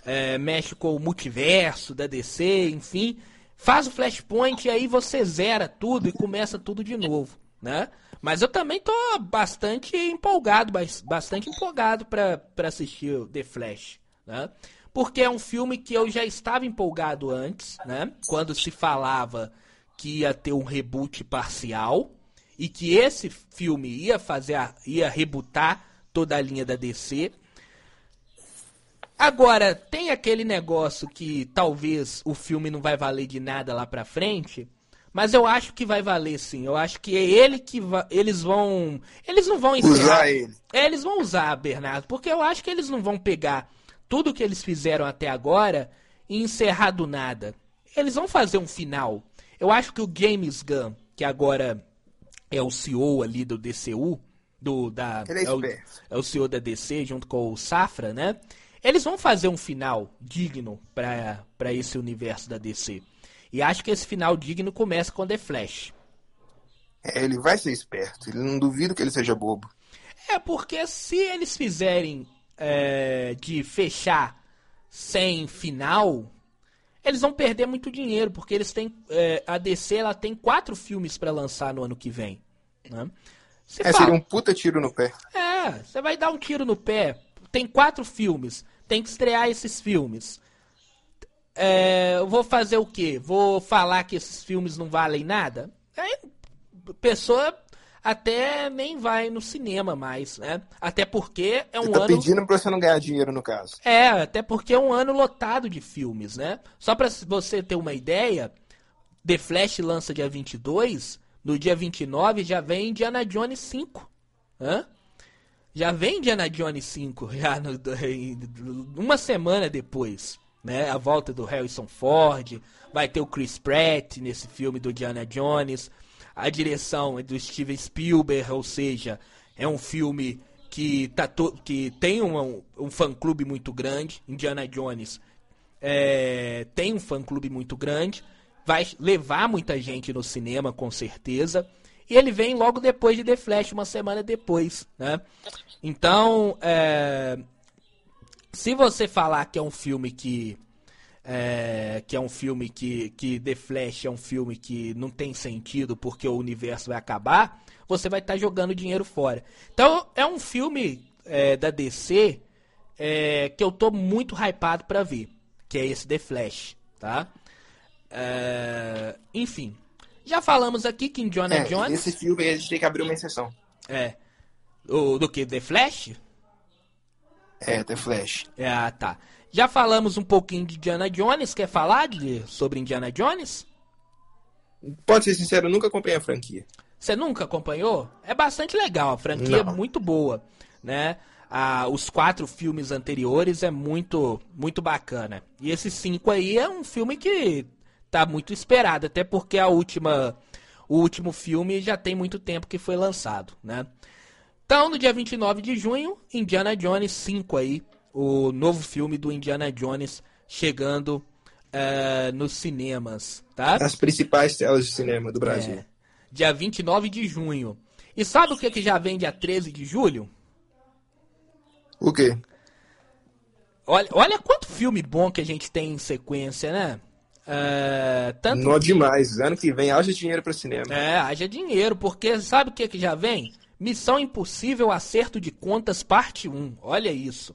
Speaker 1: é, mexe com o multiverso da DC, enfim. Faz o Flashpoint e aí você zera tudo e começa tudo de novo, né? Mas eu também tô bastante empolgado, bastante empolgado para assistir o The Flash, né? Porque é um filme que eu já estava empolgado antes, né? Quando se falava que ia ter um reboot parcial e que esse filme ia fazer, a, ia rebootar toda a linha da DC. Agora, tem aquele negócio que talvez o filme não vai valer de nada lá pra frente, mas eu acho que vai valer sim. Eu acho que é ele que va... eles vão, eles não vão
Speaker 2: encerrar. usar ele.
Speaker 1: É, eles vão usar, Bernardo, porque eu acho que eles não vão pegar tudo que eles fizeram até agora e encerrar do nada. Eles vão fazer um final. Eu acho que o James Gunn, que agora é o CEO ali do DCU, do da
Speaker 2: é, é,
Speaker 1: o, é, o, CEO da DC junto com o Safra, né? Eles vão fazer um final digno para esse universo da DC. E acho que esse final digno começa com The Flash.
Speaker 2: É, ele vai ser esperto. Ele não duvido que ele seja bobo.
Speaker 1: É porque se eles fizerem é, de fechar sem final, eles vão perder muito dinheiro, porque eles têm. É, a DC ela tem quatro filmes para lançar no ano que vem. Né?
Speaker 2: é, fala, seria um puta tiro no pé.
Speaker 1: É, você vai dar um tiro no pé. Tem quatro filmes, tem que estrear esses filmes. É, eu vou fazer o quê? Vou falar que esses filmes não valem nada? Aí, pessoa até nem vai no cinema mais, né? Até porque é um
Speaker 2: Você tá
Speaker 1: ano.
Speaker 2: pedindo pra você não ganhar dinheiro, no caso.
Speaker 1: É, até porque é um ano lotado de filmes, né? Só pra você ter uma ideia, The Flash lança dia 22, no dia 29 já vem Indiana Jones 5. Hã? Já vem Indiana Jones 5, já no, uma semana depois, né? A volta do Harrison Ford, vai ter o Chris Pratt nesse filme do Indiana Jones, a direção é do Steven Spielberg, ou seja, é um filme que, tá que tem um, um fã-clube muito grande, Indiana Jones é, tem um fã-clube muito grande, vai levar muita gente no cinema, com certeza. E ele vem logo depois de The Flash, uma semana depois, né? Então, é, se você falar que é um filme que é, que é um filme que, que The Flash é um filme que não tem sentido porque o universo vai acabar, você vai estar tá jogando dinheiro fora. Então, é um filme é, da DC é, que eu tô muito hypado para ver, que é esse The Flash, tá? É, enfim, já falamos aqui que em Jonah
Speaker 2: é,
Speaker 1: Jones.
Speaker 2: Esse filme a gente tem que abrir uma exceção.
Speaker 1: É. O, do que? The Flash?
Speaker 2: É, The Flash.
Speaker 1: É, ah, tá. Já falamos um pouquinho de Indiana Jones. Quer falar de, sobre Indiana Jones?
Speaker 2: Pode ser sincero, eu nunca acompanhei a franquia.
Speaker 1: Você nunca acompanhou? É bastante legal, a franquia é muito boa, né? Ah, os quatro filmes anteriores é muito muito bacana. E esses cinco aí é um filme que tá muito esperado, até porque a última o último filme já tem muito tempo que foi lançado, né? Então, no dia 29 de junho, Indiana Jones 5 aí, o novo filme do Indiana Jones chegando uh, nos cinemas, tá?
Speaker 2: As principais telas de cinema do Brasil. É,
Speaker 1: dia 29 de junho. E sabe o que, que já vem dia 13 de julho?
Speaker 2: O quê?
Speaker 1: Olha, olha quanto filme bom que a gente tem em sequência, né?
Speaker 2: Uh, tanto Não demais. Ano que vem haja dinheiro para cinema.
Speaker 1: É, haja dinheiro, porque sabe o que, que já vem? Missão Impossível Acerto de Contas, parte 1. Olha isso.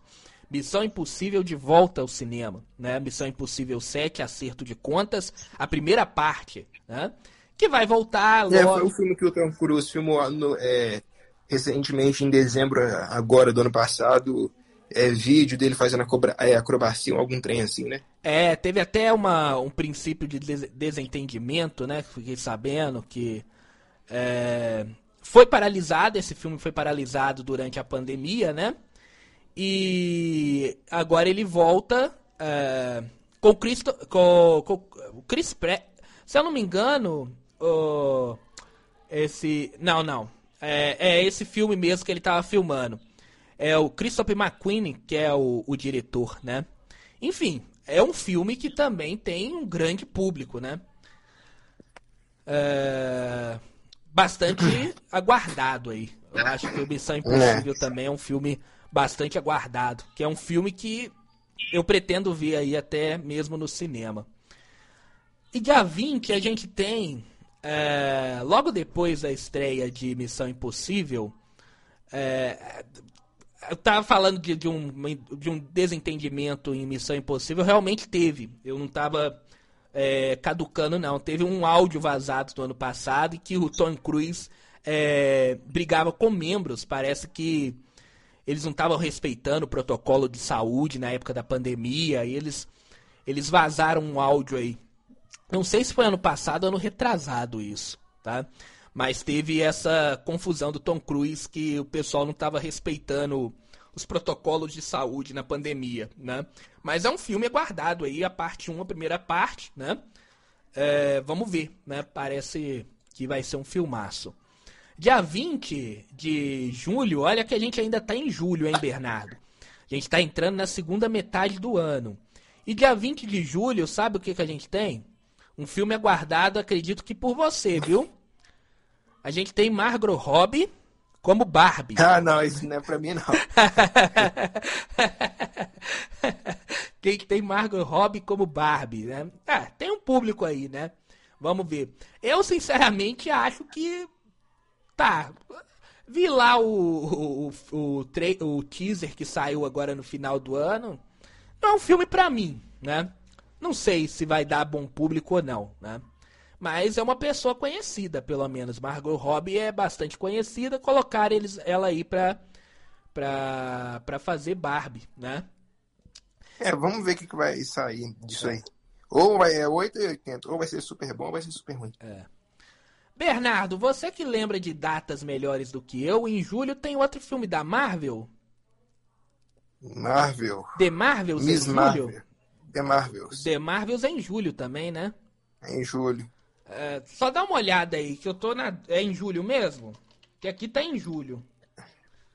Speaker 1: Missão Impossível de volta ao cinema, né? Missão Impossível 7, Acerto de Contas, a primeira parte, né? Que vai voltar logo...
Speaker 2: É, foi o filme que o Tom Cruise filmou no, é, recentemente, em dezembro agora do ano passado, é, vídeo dele fazendo é, acrobacia ou algum trem assim, né?
Speaker 1: É, teve até uma, um princípio de desentendimento, né? Fiquei sabendo que é, foi paralisado, esse filme foi paralisado durante a pandemia, né? E agora ele volta é, com o Cristo, com, com Chris Pratt. Se eu não me engano, esse, não, não, é, é, esse filme mesmo que ele estava filmando. É o Christopher McQueen que é o, o diretor, né? Enfim, é um filme que também tem um grande público, né? É, bastante aguardado aí. Eu acho que o Missão Impossível é. também é um filme bastante aguardado, que é um filme que eu pretendo ver aí até mesmo no cinema. E dia 20 a gente tem, é, logo depois da estreia de Missão Impossível, é, eu tava falando de, de, um, de um desentendimento em Missão Impossível, realmente teve. Eu não tava é, caducando, não. Teve um áudio vazado do ano passado e que o Tom Cruise é, brigava com membros. Parece que eles não estavam respeitando o protocolo de saúde na época da pandemia, e eles, eles vazaram um áudio aí. Não sei se foi ano passado ou ano retrasado isso, tá? Mas teve essa confusão do Tom Cruise que o pessoal não estava respeitando os protocolos de saúde na pandemia, né? Mas é um filme aguardado aí, a parte 1, a primeira parte, né? É, vamos ver, né? Parece que vai ser um filmaço. Dia 20 de julho, olha que a gente ainda está em julho, hein, Bernardo? A gente está entrando na segunda metade do ano. E dia 20 de julho, sabe o que, que a gente tem? Um filme aguardado, acredito que por você, viu? A gente tem Margot Robbie como Barbie.
Speaker 2: Ah, não, isso não é pra mim, não.
Speaker 1: tem, tem Margot Robbie como Barbie, né? Ah, tem um público aí, né? Vamos ver. Eu, sinceramente, acho que Tá. Vi lá o, o, o, o, teaser que saiu agora no final do ano. Não é um filme pra mim, né? Não sei se vai dar bom público ou não, né? Mas é uma pessoa conhecida, pelo menos. Margot Robbie é bastante conhecida. Colocar eles, ela aí pra, pra, pra fazer Barbie, né?
Speaker 2: É, vamos ver o que, que vai sair disso aí. Ou vai é 8 e 80, ou vai ser super bom ou vai ser super ruim.
Speaker 1: É. Bernardo, você que lembra de datas melhores do que eu, em julho tem outro filme da Marvel?
Speaker 2: Marvel.
Speaker 1: The Marvels
Speaker 2: Miss
Speaker 1: em julho?
Speaker 2: Marvel. The Marvels.
Speaker 1: The Marvels é em julho também, né?
Speaker 2: Em julho.
Speaker 1: É, só dá uma olhada aí, que eu tô na. É em julho mesmo? Que aqui tá em julho.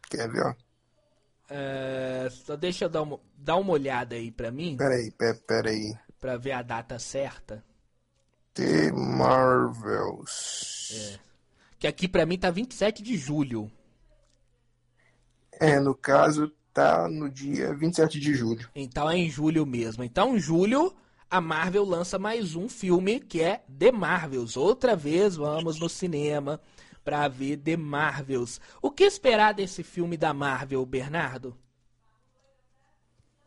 Speaker 2: Quer ver, ó?
Speaker 1: É, só deixa eu dar uma, dar uma olhada aí pra mim,
Speaker 2: Pera aí, pera, pera aí.
Speaker 1: pra ver a data certa.
Speaker 2: The Marvels.
Speaker 1: É. Que aqui pra mim tá 27 de julho.
Speaker 2: É, no caso, tá no dia 27 de julho.
Speaker 1: Então é em julho mesmo. Então, em julho, a Marvel lança mais um filme que é The Marvels. Outra vez vamos no cinema pra ver The Marvels. O que esperar desse filme da Marvel, Bernardo?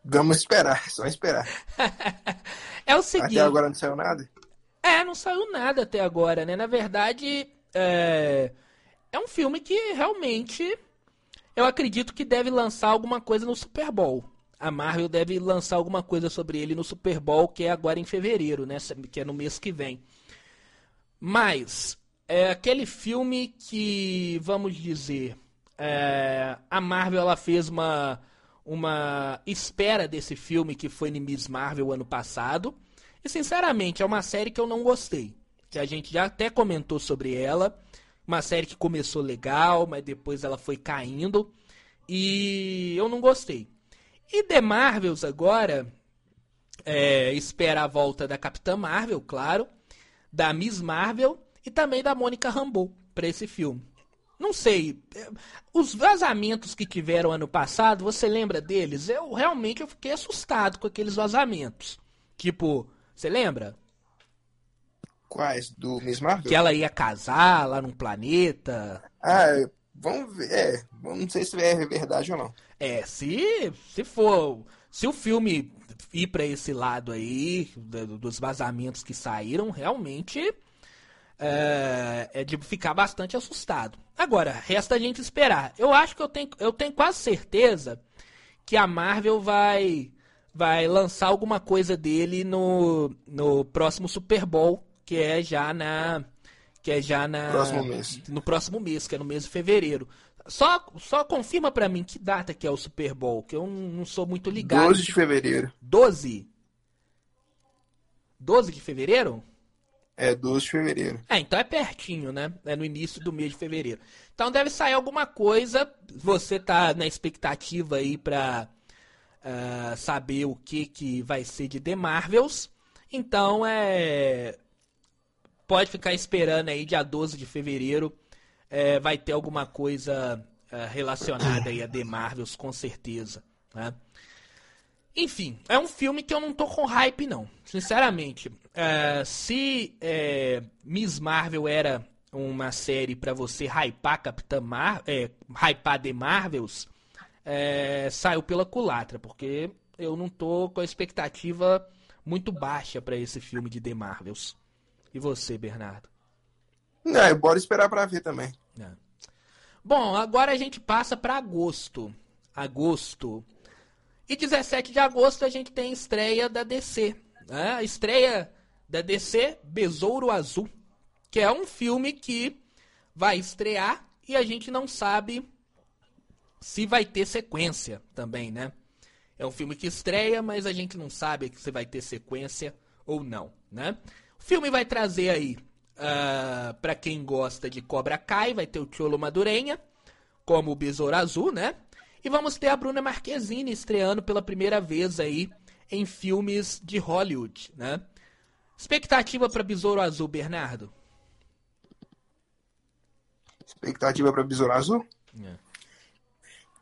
Speaker 2: Vamos esperar, só esperar.
Speaker 1: é o seguinte.
Speaker 2: Até agora não saiu nada?
Speaker 1: É, não saiu nada até agora, né? Na verdade, é, é um filme que realmente eu acredito que deve lançar alguma coisa no Super Bowl. A Marvel deve lançar alguma coisa sobre ele no Super Bowl, que é agora em fevereiro, né? Que é no mês que vem. Mas é aquele filme que, vamos dizer, é, a Marvel ela fez uma uma espera desse filme que foi em Miss Marvel ano passado. E sinceramente, é uma série que eu não gostei. Que a gente já até comentou sobre ela. Uma série que começou legal, mas depois ela foi caindo. E eu não gostei. E The Marvels agora é, espera a volta da Capitã Marvel, claro, da Miss Marvel e também da Mônica Rambeau para esse filme. Não sei, é, os vazamentos que tiveram ano passado, você lembra deles? Eu realmente eu fiquei assustado com aqueles vazamentos. Tipo, você lembra?
Speaker 2: Quais? Do Miss Marvel?
Speaker 1: Que ela ia casar lá num planeta.
Speaker 2: Ah, vamos ver. É, não sei se é verdade ou não.
Speaker 1: É, se, se for. Se o filme ir para esse lado aí, do- dos vazamentos que saíram, realmente é, é de ficar bastante assustado. Agora, resta a gente esperar. Eu acho que eu tenho, eu tenho quase certeza que a Marvel vai vai lançar alguma coisa dele no, no próximo Super Bowl, que é já na que é já na
Speaker 2: Próximo mês.
Speaker 1: no próximo mês, que é no mês de fevereiro. Só só confirma pra mim que data que é o Super Bowl, que eu não não sou muito ligado.
Speaker 2: 12 de fevereiro.
Speaker 1: 12. 12 de fevereiro?
Speaker 2: É, 12 de fevereiro.
Speaker 1: É, então é pertinho, né? É no início do mês de fevereiro. Então deve sair alguma coisa. Você tá na expectativa aí pra ah, saber o que, que vai ser de The Marvels. Então é. Pode ficar esperando aí, dia 12 de fevereiro. é, vai ter alguma coisa ah, relacionada aí a The Marvels, com certeza. Né? Enfim, é um filme que eu não tô com hype, não. Sinceramente. É, se é, Miss Marvel era uma série pra você hypar Capitã Mar é, hypar The Marvels, é, saiu pela culatra, porque eu não tô com a expectativa muito baixa pra esse filme de The Marvels. E você, Bernardo?
Speaker 2: É, bora esperar pra ver também.
Speaker 1: É. Bom, agora a gente passa para agosto. Agosto. E 17 de agosto a gente tem estreia da DC. Né? A estreia da DC Besouro Azul. Que é um filme que vai estrear e a gente não sabe se vai ter sequência também, né? É um filme que estreia, mas a gente não sabe se vai ter sequência ou não, né? O filme vai trazer aí, ah, pra quem gosta de Cobra Kai, vai ter o Cholo Madurenha como o Besouro Azul, né? E vamos ter a Bruna Marquezine estreando pela primeira vez aí em filmes de Hollywood, né? Expectativa pra Besouro Azul, Bernardo?
Speaker 2: Expectativa pra Besouro Azul?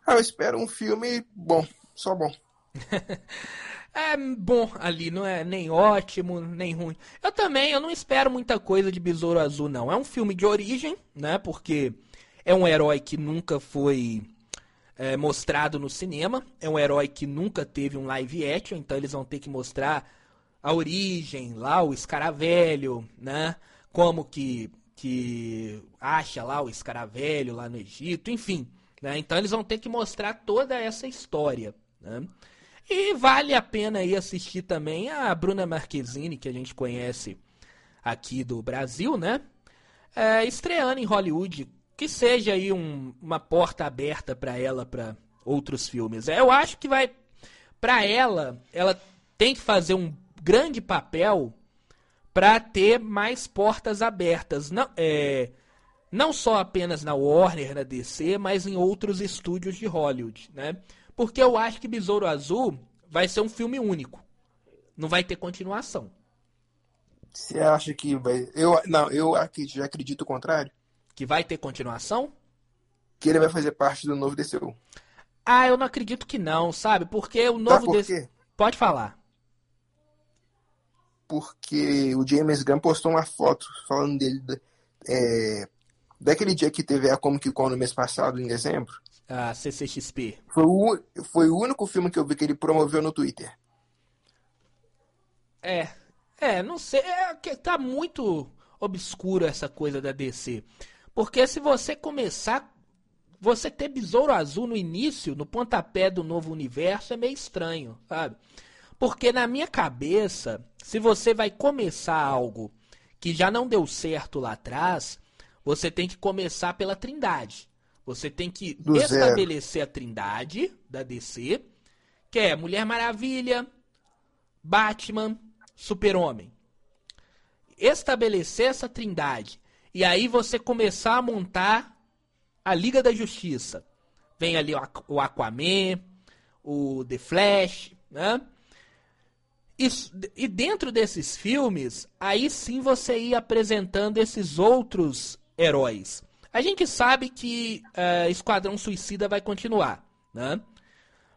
Speaker 2: Ah, eu espero um filme bom, só bom.
Speaker 1: É bom ali, não é nem ótimo, nem ruim. Eu também, eu não espero muita coisa de Besouro Azul, não. É um filme de origem, né? Porque é um herói que nunca foi é, mostrado no cinema. É um herói que nunca teve um live action, então eles vão ter que mostrar a origem, lá o escaravelho, né? como que, que acha lá o escaravelho lá no Egito, enfim. Né? Então eles vão ter que mostrar toda essa história. Né? E vale a pena aí assistir também a Bruna Marquezine, que a gente conhece aqui do Brasil, né? É, estreando em Hollywood, que seja aí um, uma porta aberta para ela para outros filmes. Eu acho que vai para ela, ela tem que fazer um grande papel para ter mais portas abertas, não é, não só apenas na Warner, na DC, mas em outros estúdios de Hollywood, né? Porque eu acho que Besouro Azul vai ser um filme único. Não vai ter continuação.
Speaker 2: Você acha que vai. Eu, não, eu acredito, acredito o contrário.
Speaker 1: Que vai ter continuação?
Speaker 2: Que ele vai fazer parte do novo DCU.
Speaker 1: Ah, eu não acredito que não, sabe? Porque o novo
Speaker 2: por DCU.
Speaker 1: Pode falar.
Speaker 2: Porque o James Gunn postou uma foto falando dele. É, daquele dia que teve a Comic Con no mês passado, em dezembro.
Speaker 1: A CCXP.
Speaker 2: Foi o, foi o único filme que eu vi que ele promoveu no Twitter.
Speaker 1: É, é, não sei, é que tá muito obscuro essa coisa da DC. Porque se você começar, você ter Besouro Azul no início, no pontapé do novo universo, é meio estranho, sabe? Porque na minha cabeça, se você vai começar algo que já não deu certo lá atrás, você tem que começar pela Trindade. Você tem que
Speaker 2: Do
Speaker 1: estabelecer
Speaker 2: zero.
Speaker 1: a Trindade da DC, que é Mulher Maravilha, Batman, Super-Homem. Estabelecer essa trindade. E aí você começar a montar a Liga da Justiça. Vem ali o Aquaman, o The Flash, né? E, e dentro desses filmes, aí sim você ia apresentando esses outros heróis. A gente sabe que uh, Esquadrão Suicida vai continuar, né?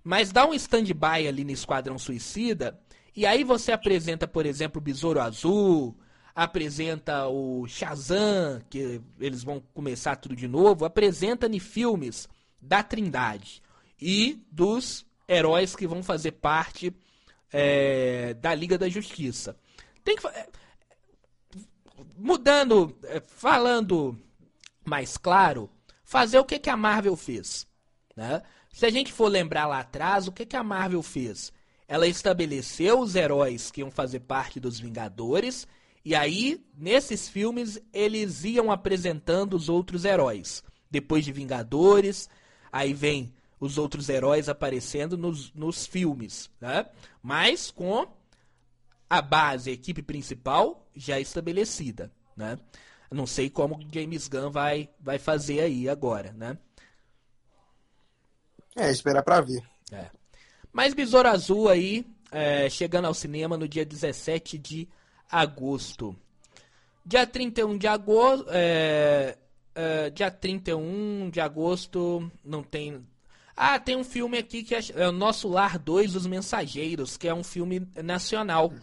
Speaker 1: Mas dá um stand-by ali no Esquadrão Suicida e aí você apresenta, por exemplo, o Besouro Azul, apresenta o Shazam, que eles vão começar tudo de novo, apresenta em filmes da Trindade e dos heróis que vão fazer parte é, da Liga da Justiça. Tem que mudando, é, falando mais claro, fazer o que, que a Marvel fez. Né? Se a gente for lembrar lá atrás, o que, que a Marvel fez? ela estabeleceu os heróis que iam fazer parte dos Vingadores, e aí, nesses filmes, eles iam apresentando os outros heróis. Depois de Vingadores, aí vem os outros heróis aparecendo nos, nos filmes, né? Mas com a base, a equipe principal já estabelecida, né? Não sei como James Gunn vai, vai fazer aí agora, né?
Speaker 2: É, esperar pra ver.
Speaker 1: É. Mas Besouro Azul aí, é, chegando ao cinema no dia 17 de agosto. Dia 31 de agosto. É, é, dia 31 de agosto não tem. Ah, tem um filme aqui que é, é o Nosso Lar 2 Os Mensageiros, que é um filme nacional.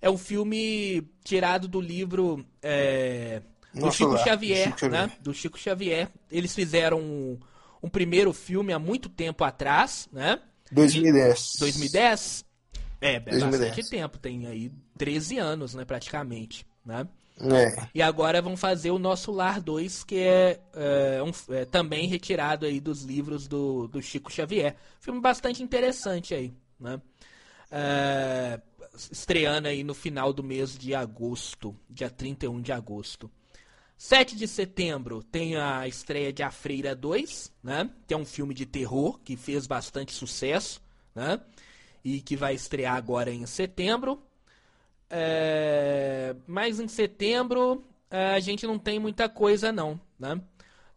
Speaker 1: É um filme tirado do livro é, do Chico Xavier, Chico né? Do Chico Xavier. Eles fizeram um, um primeiro filme há muito tempo atrás, né?
Speaker 2: 2010.
Speaker 1: 2010? É, é 2010. bastante tempo, tem aí 13 anos, né, praticamente, né?
Speaker 2: É.
Speaker 1: E agora vão fazer o Nosso Lar 2, que é, é, um, é, também retirado aí dos livros do, do Chico Xavier. Filme bastante interessante aí, né? Estreando aí no final do mês de agosto, dia 31 de agosto. 7 de setembro tem a estreia de A Freira 2, né? Que é um filme de terror que fez bastante sucesso, né? E que vai estrear agora em setembro. É... Mas em setembro é, a gente não tem muita coisa não, né?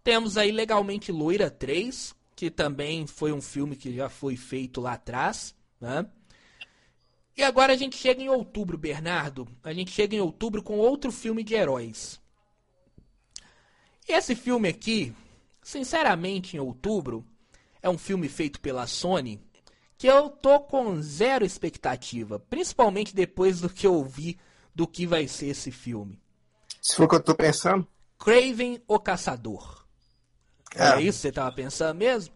Speaker 1: Temos aí Legalmente Loira 3, que também foi um filme que já foi feito lá atrás, né? E agora a gente chega em outubro, Bernardo. A gente chega em outubro com outro filme de heróis. Esse filme aqui, sinceramente, em outubro, é um filme feito pela Sony que eu tô com zero expectativa, principalmente depois do que eu vi do que vai ser esse filme.
Speaker 2: Se for o que eu tô pensando?
Speaker 1: Craven o Caçador. É, é isso que você tava pensando mesmo?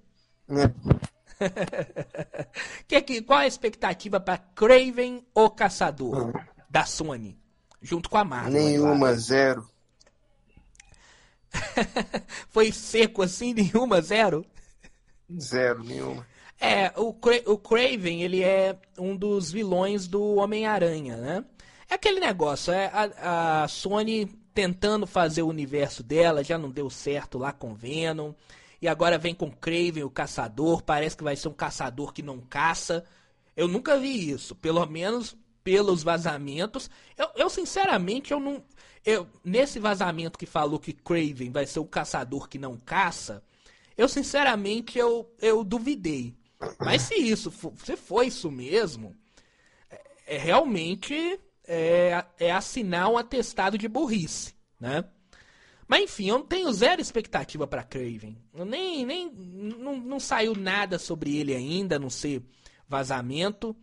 Speaker 2: É.
Speaker 1: que, que, qual a expectativa para Craven o Caçador hum. da Sony? Junto com a Marvel.
Speaker 2: Nenhuma, zero.
Speaker 1: Foi seco assim, nenhuma, zero?
Speaker 2: Zero, nenhuma.
Speaker 1: É, o, Cra o Craven, ele é um dos vilões do Homem-Aranha, né? É aquele negócio, é a, a, Sony tentando fazer o universo dela, já não deu certo lá com Venom. E agora vem com Craven, o caçador. Parece que vai ser um caçador que não caça. Eu nunca vi isso, pelo menos pelos vazamentos. Eu, eu sinceramente, eu não. Eu, nesse vazamento que falou que Craven vai ser o caçador que não caça, eu sinceramente eu, eu duvidei. Mas se isso for, se foi isso mesmo, é, é realmente é, é assinar um atestado de burrice, né? Mas enfim, eu não tenho zero expectativa para Craven. Eu nem nem não, não saiu nada sobre ele ainda, a não ser vazamento.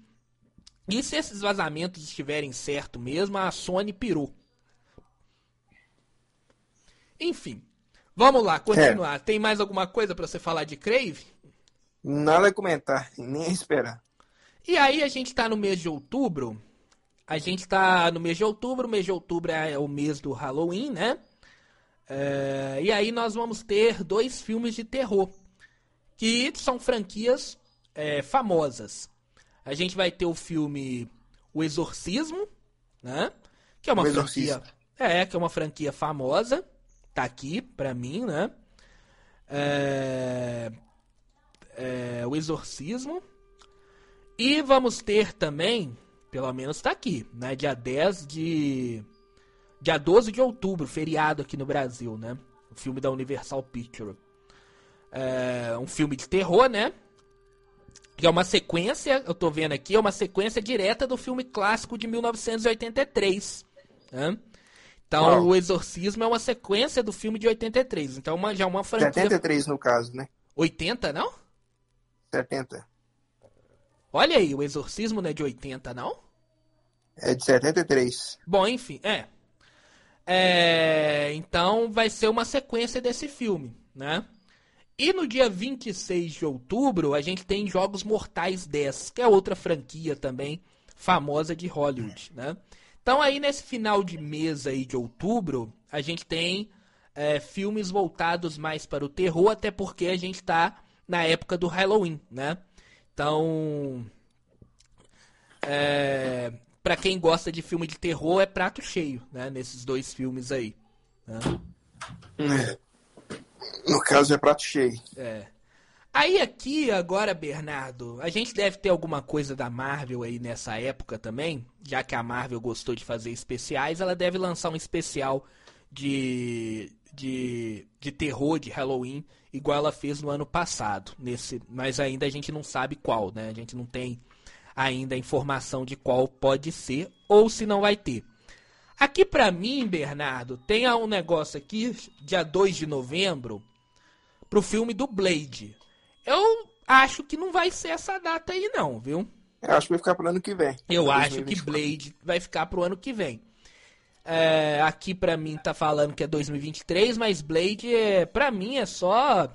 Speaker 1: E se esses vazamentos estiverem certo mesmo, a Sony pirou. Enfim, vamos lá, continuar. É. Tem mais alguma coisa para você falar de Crave?
Speaker 2: Nada a comentar, nem a esperar.
Speaker 1: E aí a gente está no mês de outubro. A gente está no mês de outubro. O mês de outubro é o mês do Halloween, né? É, e aí nós vamos ter dois filmes de terror que são franquias é, famosas. A gente vai ter o filme O Exorcismo, né? Que é uma o franquia. É, que é uma franquia famosa. Tá aqui pra mim, né? É, é, o Exorcismo. E vamos ter também, pelo menos tá aqui, né? Dia 10 de. Dia 12 de outubro, feriado aqui no Brasil, né? O filme da Universal Pictures. É, um filme de terror, né? Que é uma sequência, eu tô vendo aqui, é uma sequência direta do filme clássico de 1983. Né? Então, Uau. o Exorcismo é uma sequência do filme de 83. Então, uma, já é uma franquia.
Speaker 2: 73 no caso, né?
Speaker 1: 80, não?
Speaker 2: 70.
Speaker 1: Olha aí, o Exorcismo não é de 80, não?
Speaker 2: É de 73.
Speaker 1: Bom, enfim, é. É. Então vai ser uma sequência desse filme, né? E no dia 26 de outubro, a gente tem Jogos Mortais 10, que é outra franquia também famosa de Hollywood, né? Então aí nesse final de mês aí de outubro, a gente tem é, filmes voltados mais para o terror, até porque a gente está na época do Halloween, né? Então, é, para quem gosta de filme de terror, é prato cheio, né? Nesses dois filmes aí. Né?
Speaker 2: É. No caso é prato cheio.
Speaker 1: É. Aí aqui, agora, Bernardo, a gente deve ter alguma coisa da Marvel aí nessa época também, já que a Marvel gostou de fazer especiais, ela deve lançar um especial de, de, de terror, de Halloween, igual ela fez no ano passado, nesse, mas ainda a gente não sabe qual, né? A gente não tem ainda a informação de qual pode ser ou se não vai ter. Aqui para mim, Bernardo, tem um negócio aqui, dia 2 de novembro, pro filme do Blade. Eu acho que não vai ser essa data aí não, viu?
Speaker 2: Eu acho que vai ficar pro ano que vem.
Speaker 1: Eu acho que Blade vai ficar pro ano que vem. É, aqui pra mim tá falando que é 2023, mas Blade é, pra mim é só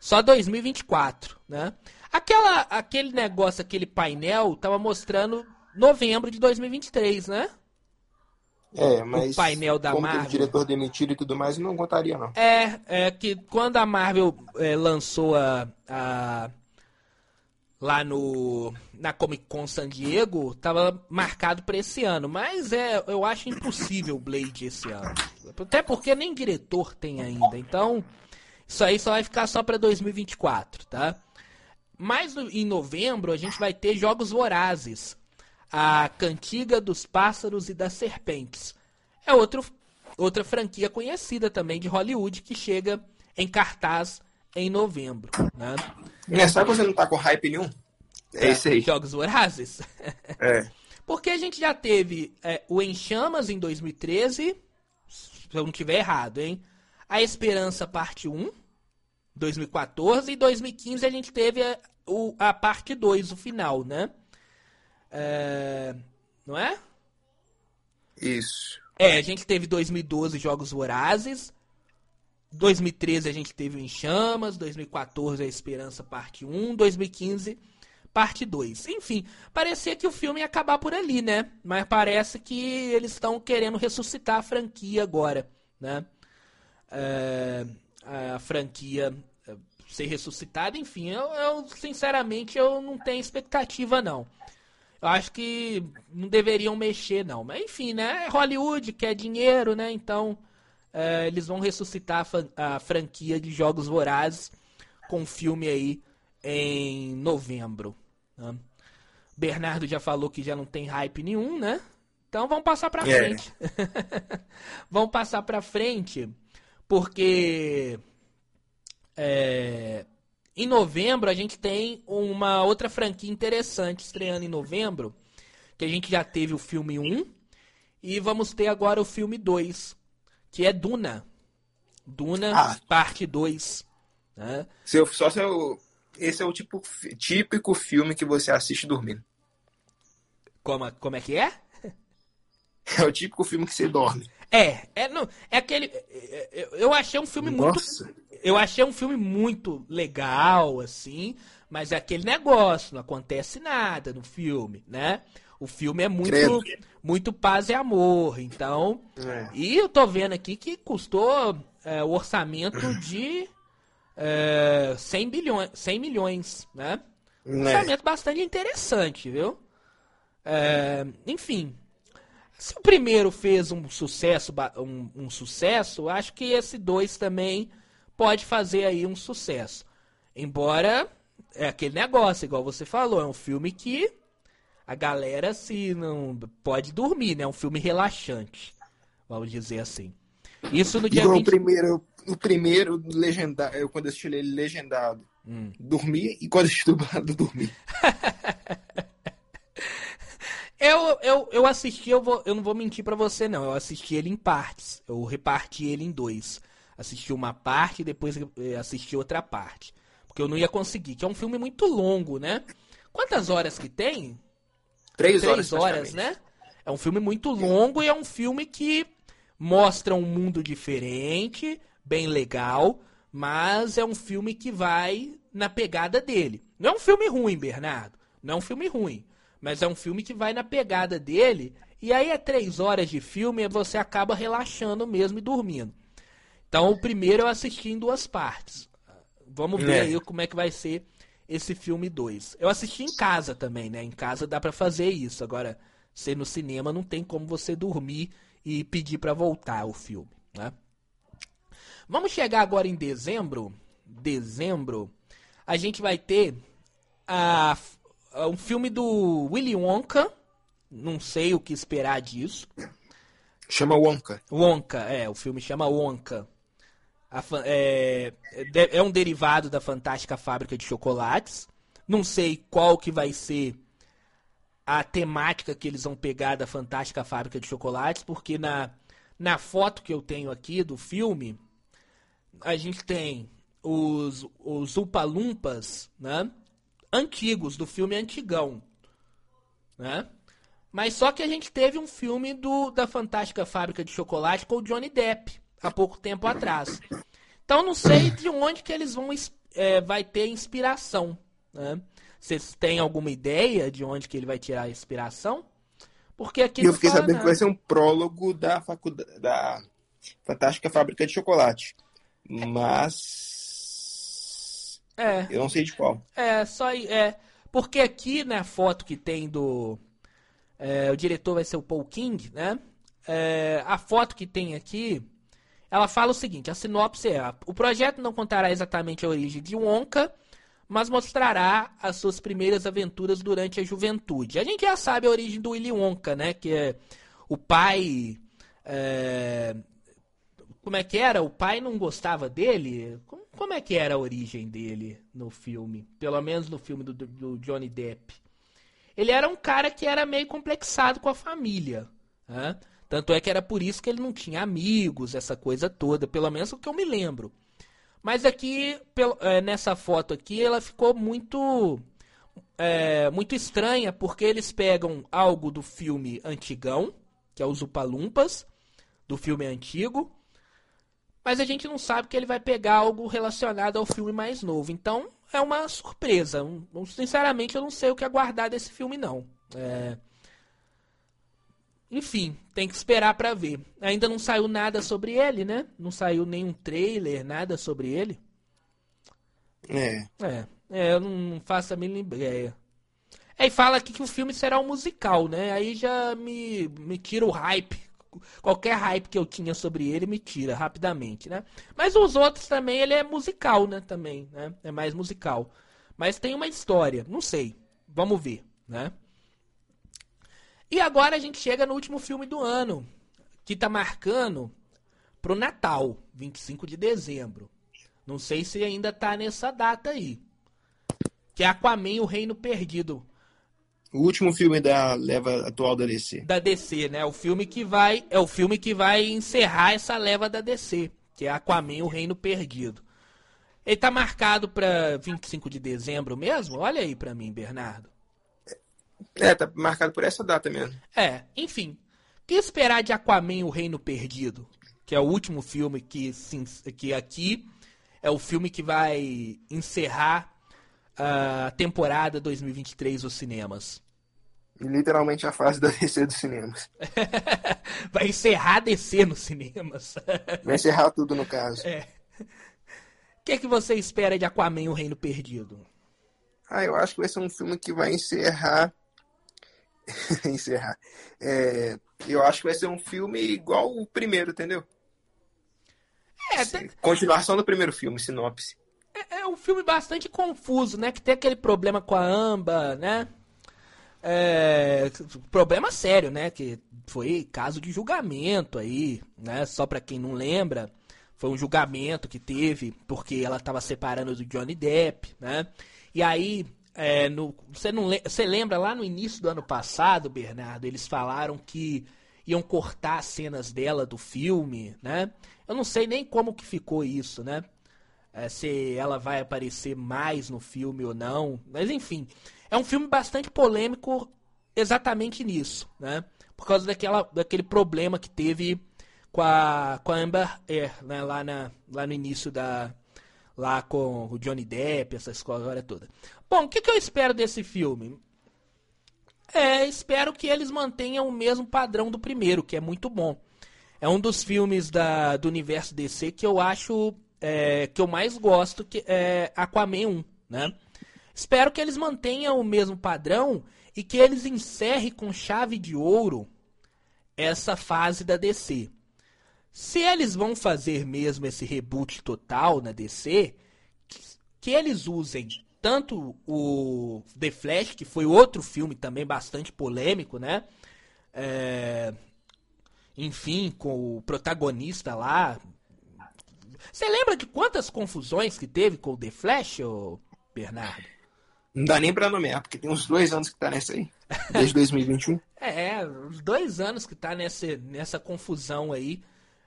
Speaker 1: só 2024, né? Aquela, aquele negócio, aquele painel tava mostrando novembro de 2023, né?
Speaker 2: É, mas
Speaker 1: o painel da
Speaker 2: como
Speaker 1: Marvel.
Speaker 2: teve diretor demitido e tudo mais, não contaria não.
Speaker 1: É, é que quando a Marvel é, lançou a, a, lá no na Comic Con San Diego, tava marcado para esse ano, mas é, eu acho impossível o Blade esse ano. Até porque nem diretor tem ainda. Então, isso aí só vai ficar só para 2024, tá? Mas no, em novembro a gente vai ter Jogos Vorazes, a Cantiga dos Pássaros e das Serpentes. É outro, outra franquia conhecida também de Hollywood que chega em cartaz em novembro. Né?
Speaker 2: É, sabe que você não tá com hype nenhum?
Speaker 1: É, esse aí. Jogos Vorazes.
Speaker 2: É.
Speaker 1: Porque a gente já teve é, o Em Chamas em 2013, se eu não tiver errado, hein? A Esperança Parte 1, 2014, e 2015 a gente teve a, o, a parte 2, o final, né? É... Não é?
Speaker 2: Isso.
Speaker 1: É, a gente teve 2012 Jogos Vorazes. 2013 a gente teve o Em Chamas. 2014 a Esperança Parte 1. 2015 Parte 2. Enfim, parecia que o filme ia acabar por ali, né? Mas parece que eles estão querendo ressuscitar a franquia agora, né? é, a franquia é, ser ressuscitada. Enfim, eu, eu, sinceramente eu não tenho expectativa não. Eu acho que não deveriam mexer não. Mas enfim, né? É Hollywood quer dinheiro, né? Então é, eles vão ressuscitar a, franquia de Jogos Vorazes com um filme aí em novembro. Né? Bernardo já falou que já não tem hype nenhum, né? Então vamos passar para é. frente. vamos passar para frente, porque é, em novembro a gente tem uma outra franquia interessante estreando em novembro, que a gente já teve o filme 1 e vamos ter agora o filme 2, que é Duna. Duna, ah. parte 2. Né?
Speaker 2: Se eu, só se eu, esse é o tipo, típico filme que você assiste dormindo.
Speaker 1: Como, como é que é?
Speaker 2: É o típico filme que você dorme.
Speaker 1: É, é, não, é aquele. É, é, eu achei um filme Nossa. muito. Eu achei um filme muito legal, assim, mas é aquele negócio, não acontece nada no filme, né? O filme é muito, muito paz e amor, então. É. E eu tô vendo aqui que custou é, o orçamento de é, 100, bilhões, 100 milhões, né? Um é. orçamento bastante interessante, viu? É, enfim, se o primeiro fez um sucesso, um, um sucesso, acho que esse dois também pode fazer aí um sucesso. Embora é aquele negócio, igual você falou, é um filme que a galera se não pode dormir, né? É um filme relaxante, vamos dizer assim. Isso no dia
Speaker 2: igual 20... o primeiro, o primeiro legendado, eu quando assisti ele legendado, hum. dormi e quando assisti dublado dormi.
Speaker 1: Eu, eu, eu assisti, eu, vou, eu não vou mentir para você não, eu assisti ele em partes. Eu reparti ele em dois. Assisti uma parte e depois eh, assisti outra parte. Porque eu não ia conseguir, que é um filme muito longo, né? Quantas horas que tem?
Speaker 2: Três, Três
Speaker 1: horas, horas né? É um filme muito longo e é um filme que mostra um mundo diferente, bem legal, mas é um filme que vai na pegada dele. Não é um filme ruim, Bernardo. Não é um filme ruim. Mas é um filme que vai na pegada dele. E aí é três horas de filme e você acaba relaxando mesmo e dormindo. Então o primeiro eu assisti em duas partes. Vamos ver é. aí como é que vai ser esse filme 2. Eu assisti em casa também, né? Em casa dá para fazer isso. Agora, ser no cinema não tem como você dormir e pedir para voltar o filme, né? Vamos chegar agora em dezembro. Dezembro, a gente vai ter a um filme do Willy Wonka. Não sei o que esperar disso.
Speaker 2: Chama Wonka.
Speaker 1: Wonka, é, o filme chama Wonka. A, é, é um derivado da Fantástica Fábrica de Chocolates. Não sei qual que vai ser a temática que eles vão pegar da Fantástica Fábrica de Chocolates, porque na, na foto que eu tenho aqui do filme, a gente tem os, os Upalumpas, né? Antigos, do filme antigão, né? Mas só que a gente teve um filme do da Fantástica Fábrica de Chocolate com o Johnny Depp há pouco tempo atrás. Então não sei de onde que eles vão é, vai ter inspiração, né? Vocês têm alguma ideia de onde que ele vai tirar a inspiração? Porque aqui
Speaker 2: eu fiquei sabendo nada. que vai ser um prólogo da faculdade da Fantástica Fábrica de Chocolate. Mas é. Eu não sei de qual.
Speaker 1: É, só é. Porque aqui na né, foto que tem do. É, o diretor vai ser o Paul King, né? É, a foto que tem aqui. Ela fala o seguinte: a sinopse é: o projeto não contará exatamente a origem de Wonka, mas mostrará as suas primeiras aventuras durante a juventude. A gente já sabe a origem do Willy Wonka, né? Que é o pai. É, como é que era? O pai não gostava dele? Como, como, é que era a origem dele no filme? Pelo menos no filme do, do Johnny Depp. Ele era um cara que era meio complexado com a família. Né? Tanto é que era por isso que ele não tinha amigos, essa coisa toda. Pelo menos o que eu me lembro. Mas aqui, é, nessa foto aqui, ela ficou muito. É, muito estranha, porque eles pegam algo do filme antigão, que é os Upalumpas, do filme antigo, mas a gente não sabe que ele vai pegar algo relacionado ao filme mais novo. Então é uma surpresa. Sinceramente, eu não sei o que aguardar desse filme, não. É... enfim, tem que esperar pra ver. Ainda não saiu nada sobre ele, né? Não saiu nenhum trailer, nada sobre ele.
Speaker 2: É.
Speaker 1: É, é eu não faço a mínima ideia. É, e fala aqui que o filme será um musical, né? Aí já me, me tira o hype. Qualquer hype que eu tinha sobre ele me tira rapidamente, né? Mas os outros também, ele é musical, né? Também, né? É mais musical. Mas tem uma história, não sei. Vamos ver, né? E agora a gente chega no último filme do ano, que tá marcando pro Natal, 25 de dezembro. Não sei se ainda tá nessa data aí. Que é Aquaman, o Reino Perdido.
Speaker 2: O último filme da leva atual da DC.
Speaker 1: Da DC, né? O filme que vai. É o filme que vai encerrar essa leva da DC. Que é Aquaman, o Reino Perdido. Ele tá marcado pra 25 de dezembro mesmo? Olha aí pra mim, Bernardo.
Speaker 2: É, tá marcado por essa data mesmo.
Speaker 1: É, enfim. O que esperar de Aquaman, o Reino Perdido? Que é o último filme que, que aqui é o filme que vai encerrar a temporada 2023 dos cinemas.
Speaker 2: Literalmente a fase da DC dos cinemas.
Speaker 1: vai encerrar a DC nos cinemas.
Speaker 2: vai encerrar tudo no caso.
Speaker 1: É. O que, é que você espera de Aquaman, o Reino Perdido?
Speaker 2: Ah, eu acho que vai ser um filme que vai encerrar. encerrar. É... Eu acho que vai ser um filme igual o primeiro, entendeu? É. Continuação do primeiro filme, sinopse.
Speaker 1: É, é, um filme bastante confuso, né? Que tem aquele problema com a Amba, né? É, problema sério, né? Que foi caso de julgamento aí, né? Só pra quem não lembra, foi um julgamento que teve porque ela estava separando do Johnny Depp, né? E aí, é, no, você, não, você lembra lá no início do ano passado, Bernardo, eles falaram que iam cortar cenas dela do filme, né? Eu não sei nem como que ficou isso, né? É, se ela vai aparecer mais no filme ou não. Mas enfim, é um filme bastante polêmico exatamente nisso, né? Por causa daquela, daquele problema que teve com a, com a Amber Air, né? Lá, na, lá no início da... Lá com o Johnny Depp, essa história toda. Bom, o que, que eu espero desse filme? É, espero que eles mantenham o mesmo padrão do primeiro, que é muito bom. É um dos filmes da, do universo DC que eu acho é, que eu mais gosto, que é Aquaman 1, né? Espero que eles mantenham o mesmo padrão e que eles encerrem com chave de ouro essa fase da DC. Se eles vão fazer mesmo esse reboot total na DC, que, eles usem tanto o The Flash, que foi outro filme também bastante polêmico, né? É, enfim, com o protagonista lá. Você lembra de quantas confusões que teve com o The Flash, ô Bernardo?
Speaker 2: Não dá nem pra nomear, porque tem uns dois anos que tá nessa aí. Desde 2021.
Speaker 1: é, uns dois anos que tá nessa, nessa confusão aí.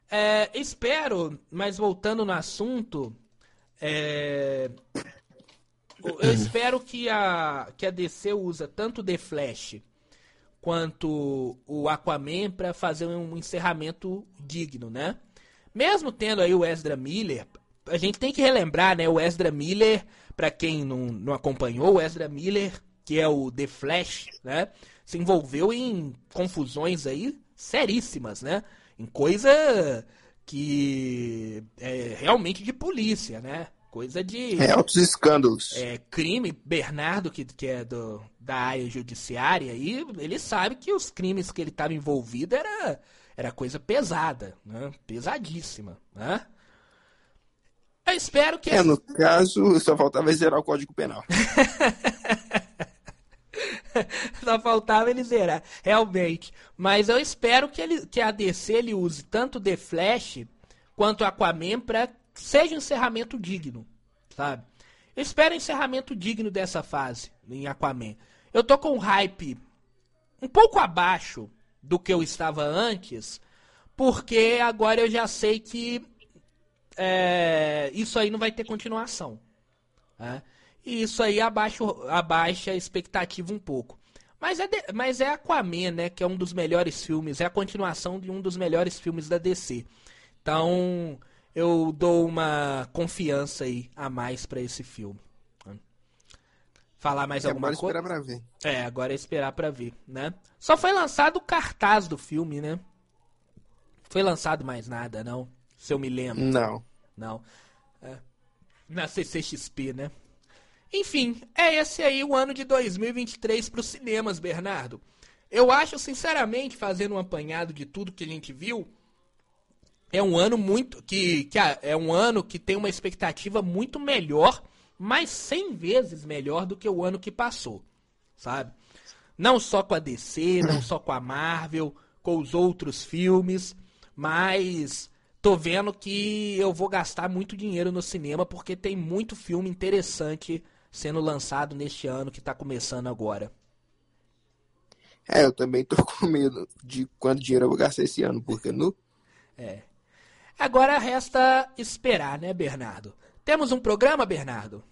Speaker 1: É, espero, mas voltando no assunto, é, eu espero que a, que a DC usa tanto The Flash quanto o Aquaman para fazer um encerramento digno, né? Mesmo tendo aí o Ezra Miller, a gente tem que relembrar, né? O Ezra Miller, para quem não, não acompanhou, o Ezra Miller, que é o The Flash, né? Se envolveu em confusões aí seríssimas, né? Em coisa que é realmente de polícia, né? Coisa de.
Speaker 2: É, altos escândalos.
Speaker 1: É, crime. Bernardo, que, que é do, da área judiciária, aí, ele sabe que os crimes que ele estava envolvido era, era coisa pesada, né? Pesadíssima, né? Eu espero que.
Speaker 2: É, no caso, só faltava zerar o Código Penal.
Speaker 1: só faltava ele zerar, realmente. Mas eu espero que, ele, que a DC ele use tanto The Flash quanto Aquaman para seja um encerramento digno, sabe? Eu espero um encerramento digno dessa fase em Aquaman. Eu tô com um hype um pouco abaixo do que eu estava antes, porque agora eu já sei que é, isso aí não vai ter continuação. Né? E isso aí abaixa, abaixa a expectativa um pouco. Mas é, de, mas é Aquaman, né? Que é um dos melhores filmes, é a continuação de um dos melhores filmes da DC. Então, eu dou uma confiança aí a mais para esse filme. Falar mais
Speaker 2: É,
Speaker 1: alguma
Speaker 2: agora
Speaker 1: coisa?
Speaker 2: esperar pra ver.
Speaker 1: É, agora é esperar pra ver, né? Só foi lançado o cartaz do filme, né? Foi lançado mais nada, não? Se eu me lembro.
Speaker 2: Não.
Speaker 1: Não. É. Na CCXP, né? Enfim, é esse aí o ano de 2023 para os cinemas, Bernardo. Eu acho, sinceramente, fazendo um apanhado de tudo que a gente viu, é um ano muito que, que é um ano que tem uma expectativa muito melhor, mas 100 vezes melhor do que o ano que passou, sabe? Não só com a DC, não só com a Marvel, com os outros filmes, mas tô vendo que eu vou gastar muito dinheiro no cinema porque tem muito filme interessante sendo lançado neste ano que tá começando agora.
Speaker 2: É, eu também tô com medo de quanto dinheiro eu vou gastar esse ano, porque no
Speaker 1: Agora resta esperar, né, Bernardo? Temos um programa, Bernardo?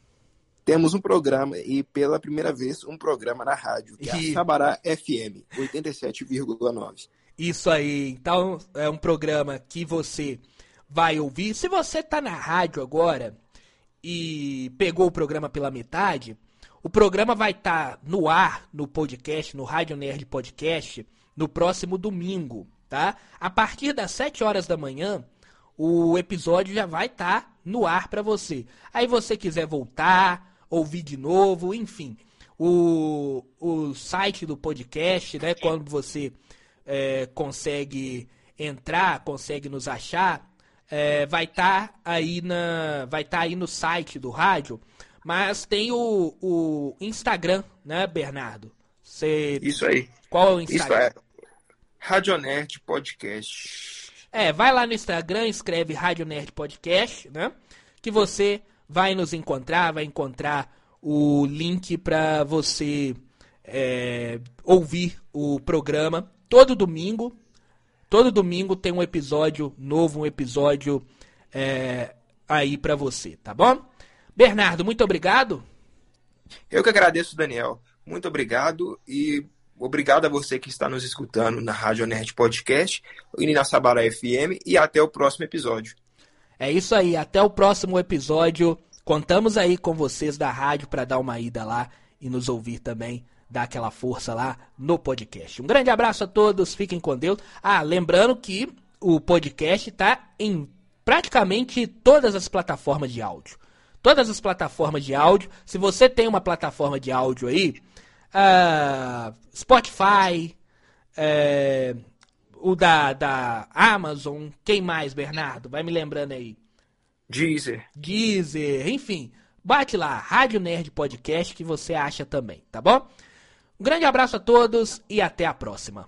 Speaker 2: Temos um programa e pela primeira vez um programa na rádio, que é a Sabará FM 87,9.
Speaker 1: Isso aí. Então, é um programa que você vai ouvir. Se você tá na rádio agora e pegou o programa pela metade, o programa vai estar no ar, no podcast, no Rádio Nerd Podcast, no próximo domingo, tá? A partir das 7 horas da manhã, o episódio já vai estar no ar pra você. Aí você quiser voltar, ouvir de novo, enfim. O, o site do podcast, né? Quando você é, consegue entrar, consegue nos achar, é, vai estar aí na, vai estar aí no site do rádio. Mas tem o, o Instagram, né, Bernardo? Você,
Speaker 2: Isso aí.
Speaker 1: qual é o
Speaker 2: Isso
Speaker 1: Instagram?
Speaker 2: é Radionerd Podcast.
Speaker 1: É, vai lá no Instagram, escreve Rádio Nerd Podcast, né? Que você vai nos encontrar, vai encontrar o link pra você é, ouvir o programa todo domingo. Todo domingo tem um episódio novo, um episódio é, aí pra você, tá bom? Bernardo, muito obrigado.
Speaker 2: Eu que agradeço, Daniel. Muito obrigado e obrigado a você que está nos escutando na Rádio Nerd Podcast e na Sabará FM e até o próximo episódio.
Speaker 1: É isso aí, até o próximo episódio. Contamos aí com vocês da rádio para dar uma ida lá e nos ouvir também, dar aquela força lá no podcast. Um grande abraço a todos, fiquem com Deus. Ah, lembrando que o podcast tá em praticamente todas as plataformas de áudio. Todas as plataformas de áudio. Se você tem uma plataforma de áudio aí, ah, Spotify, é, o da, da Amazon, quem mais, Bernardo? Vai me lembrando aí.
Speaker 2: Deezer.
Speaker 1: Deezer, enfim. Bate lá, Rádio Nerd Podcast, que você acha também, tá bom? Um grande abraço a todos e até a próxima.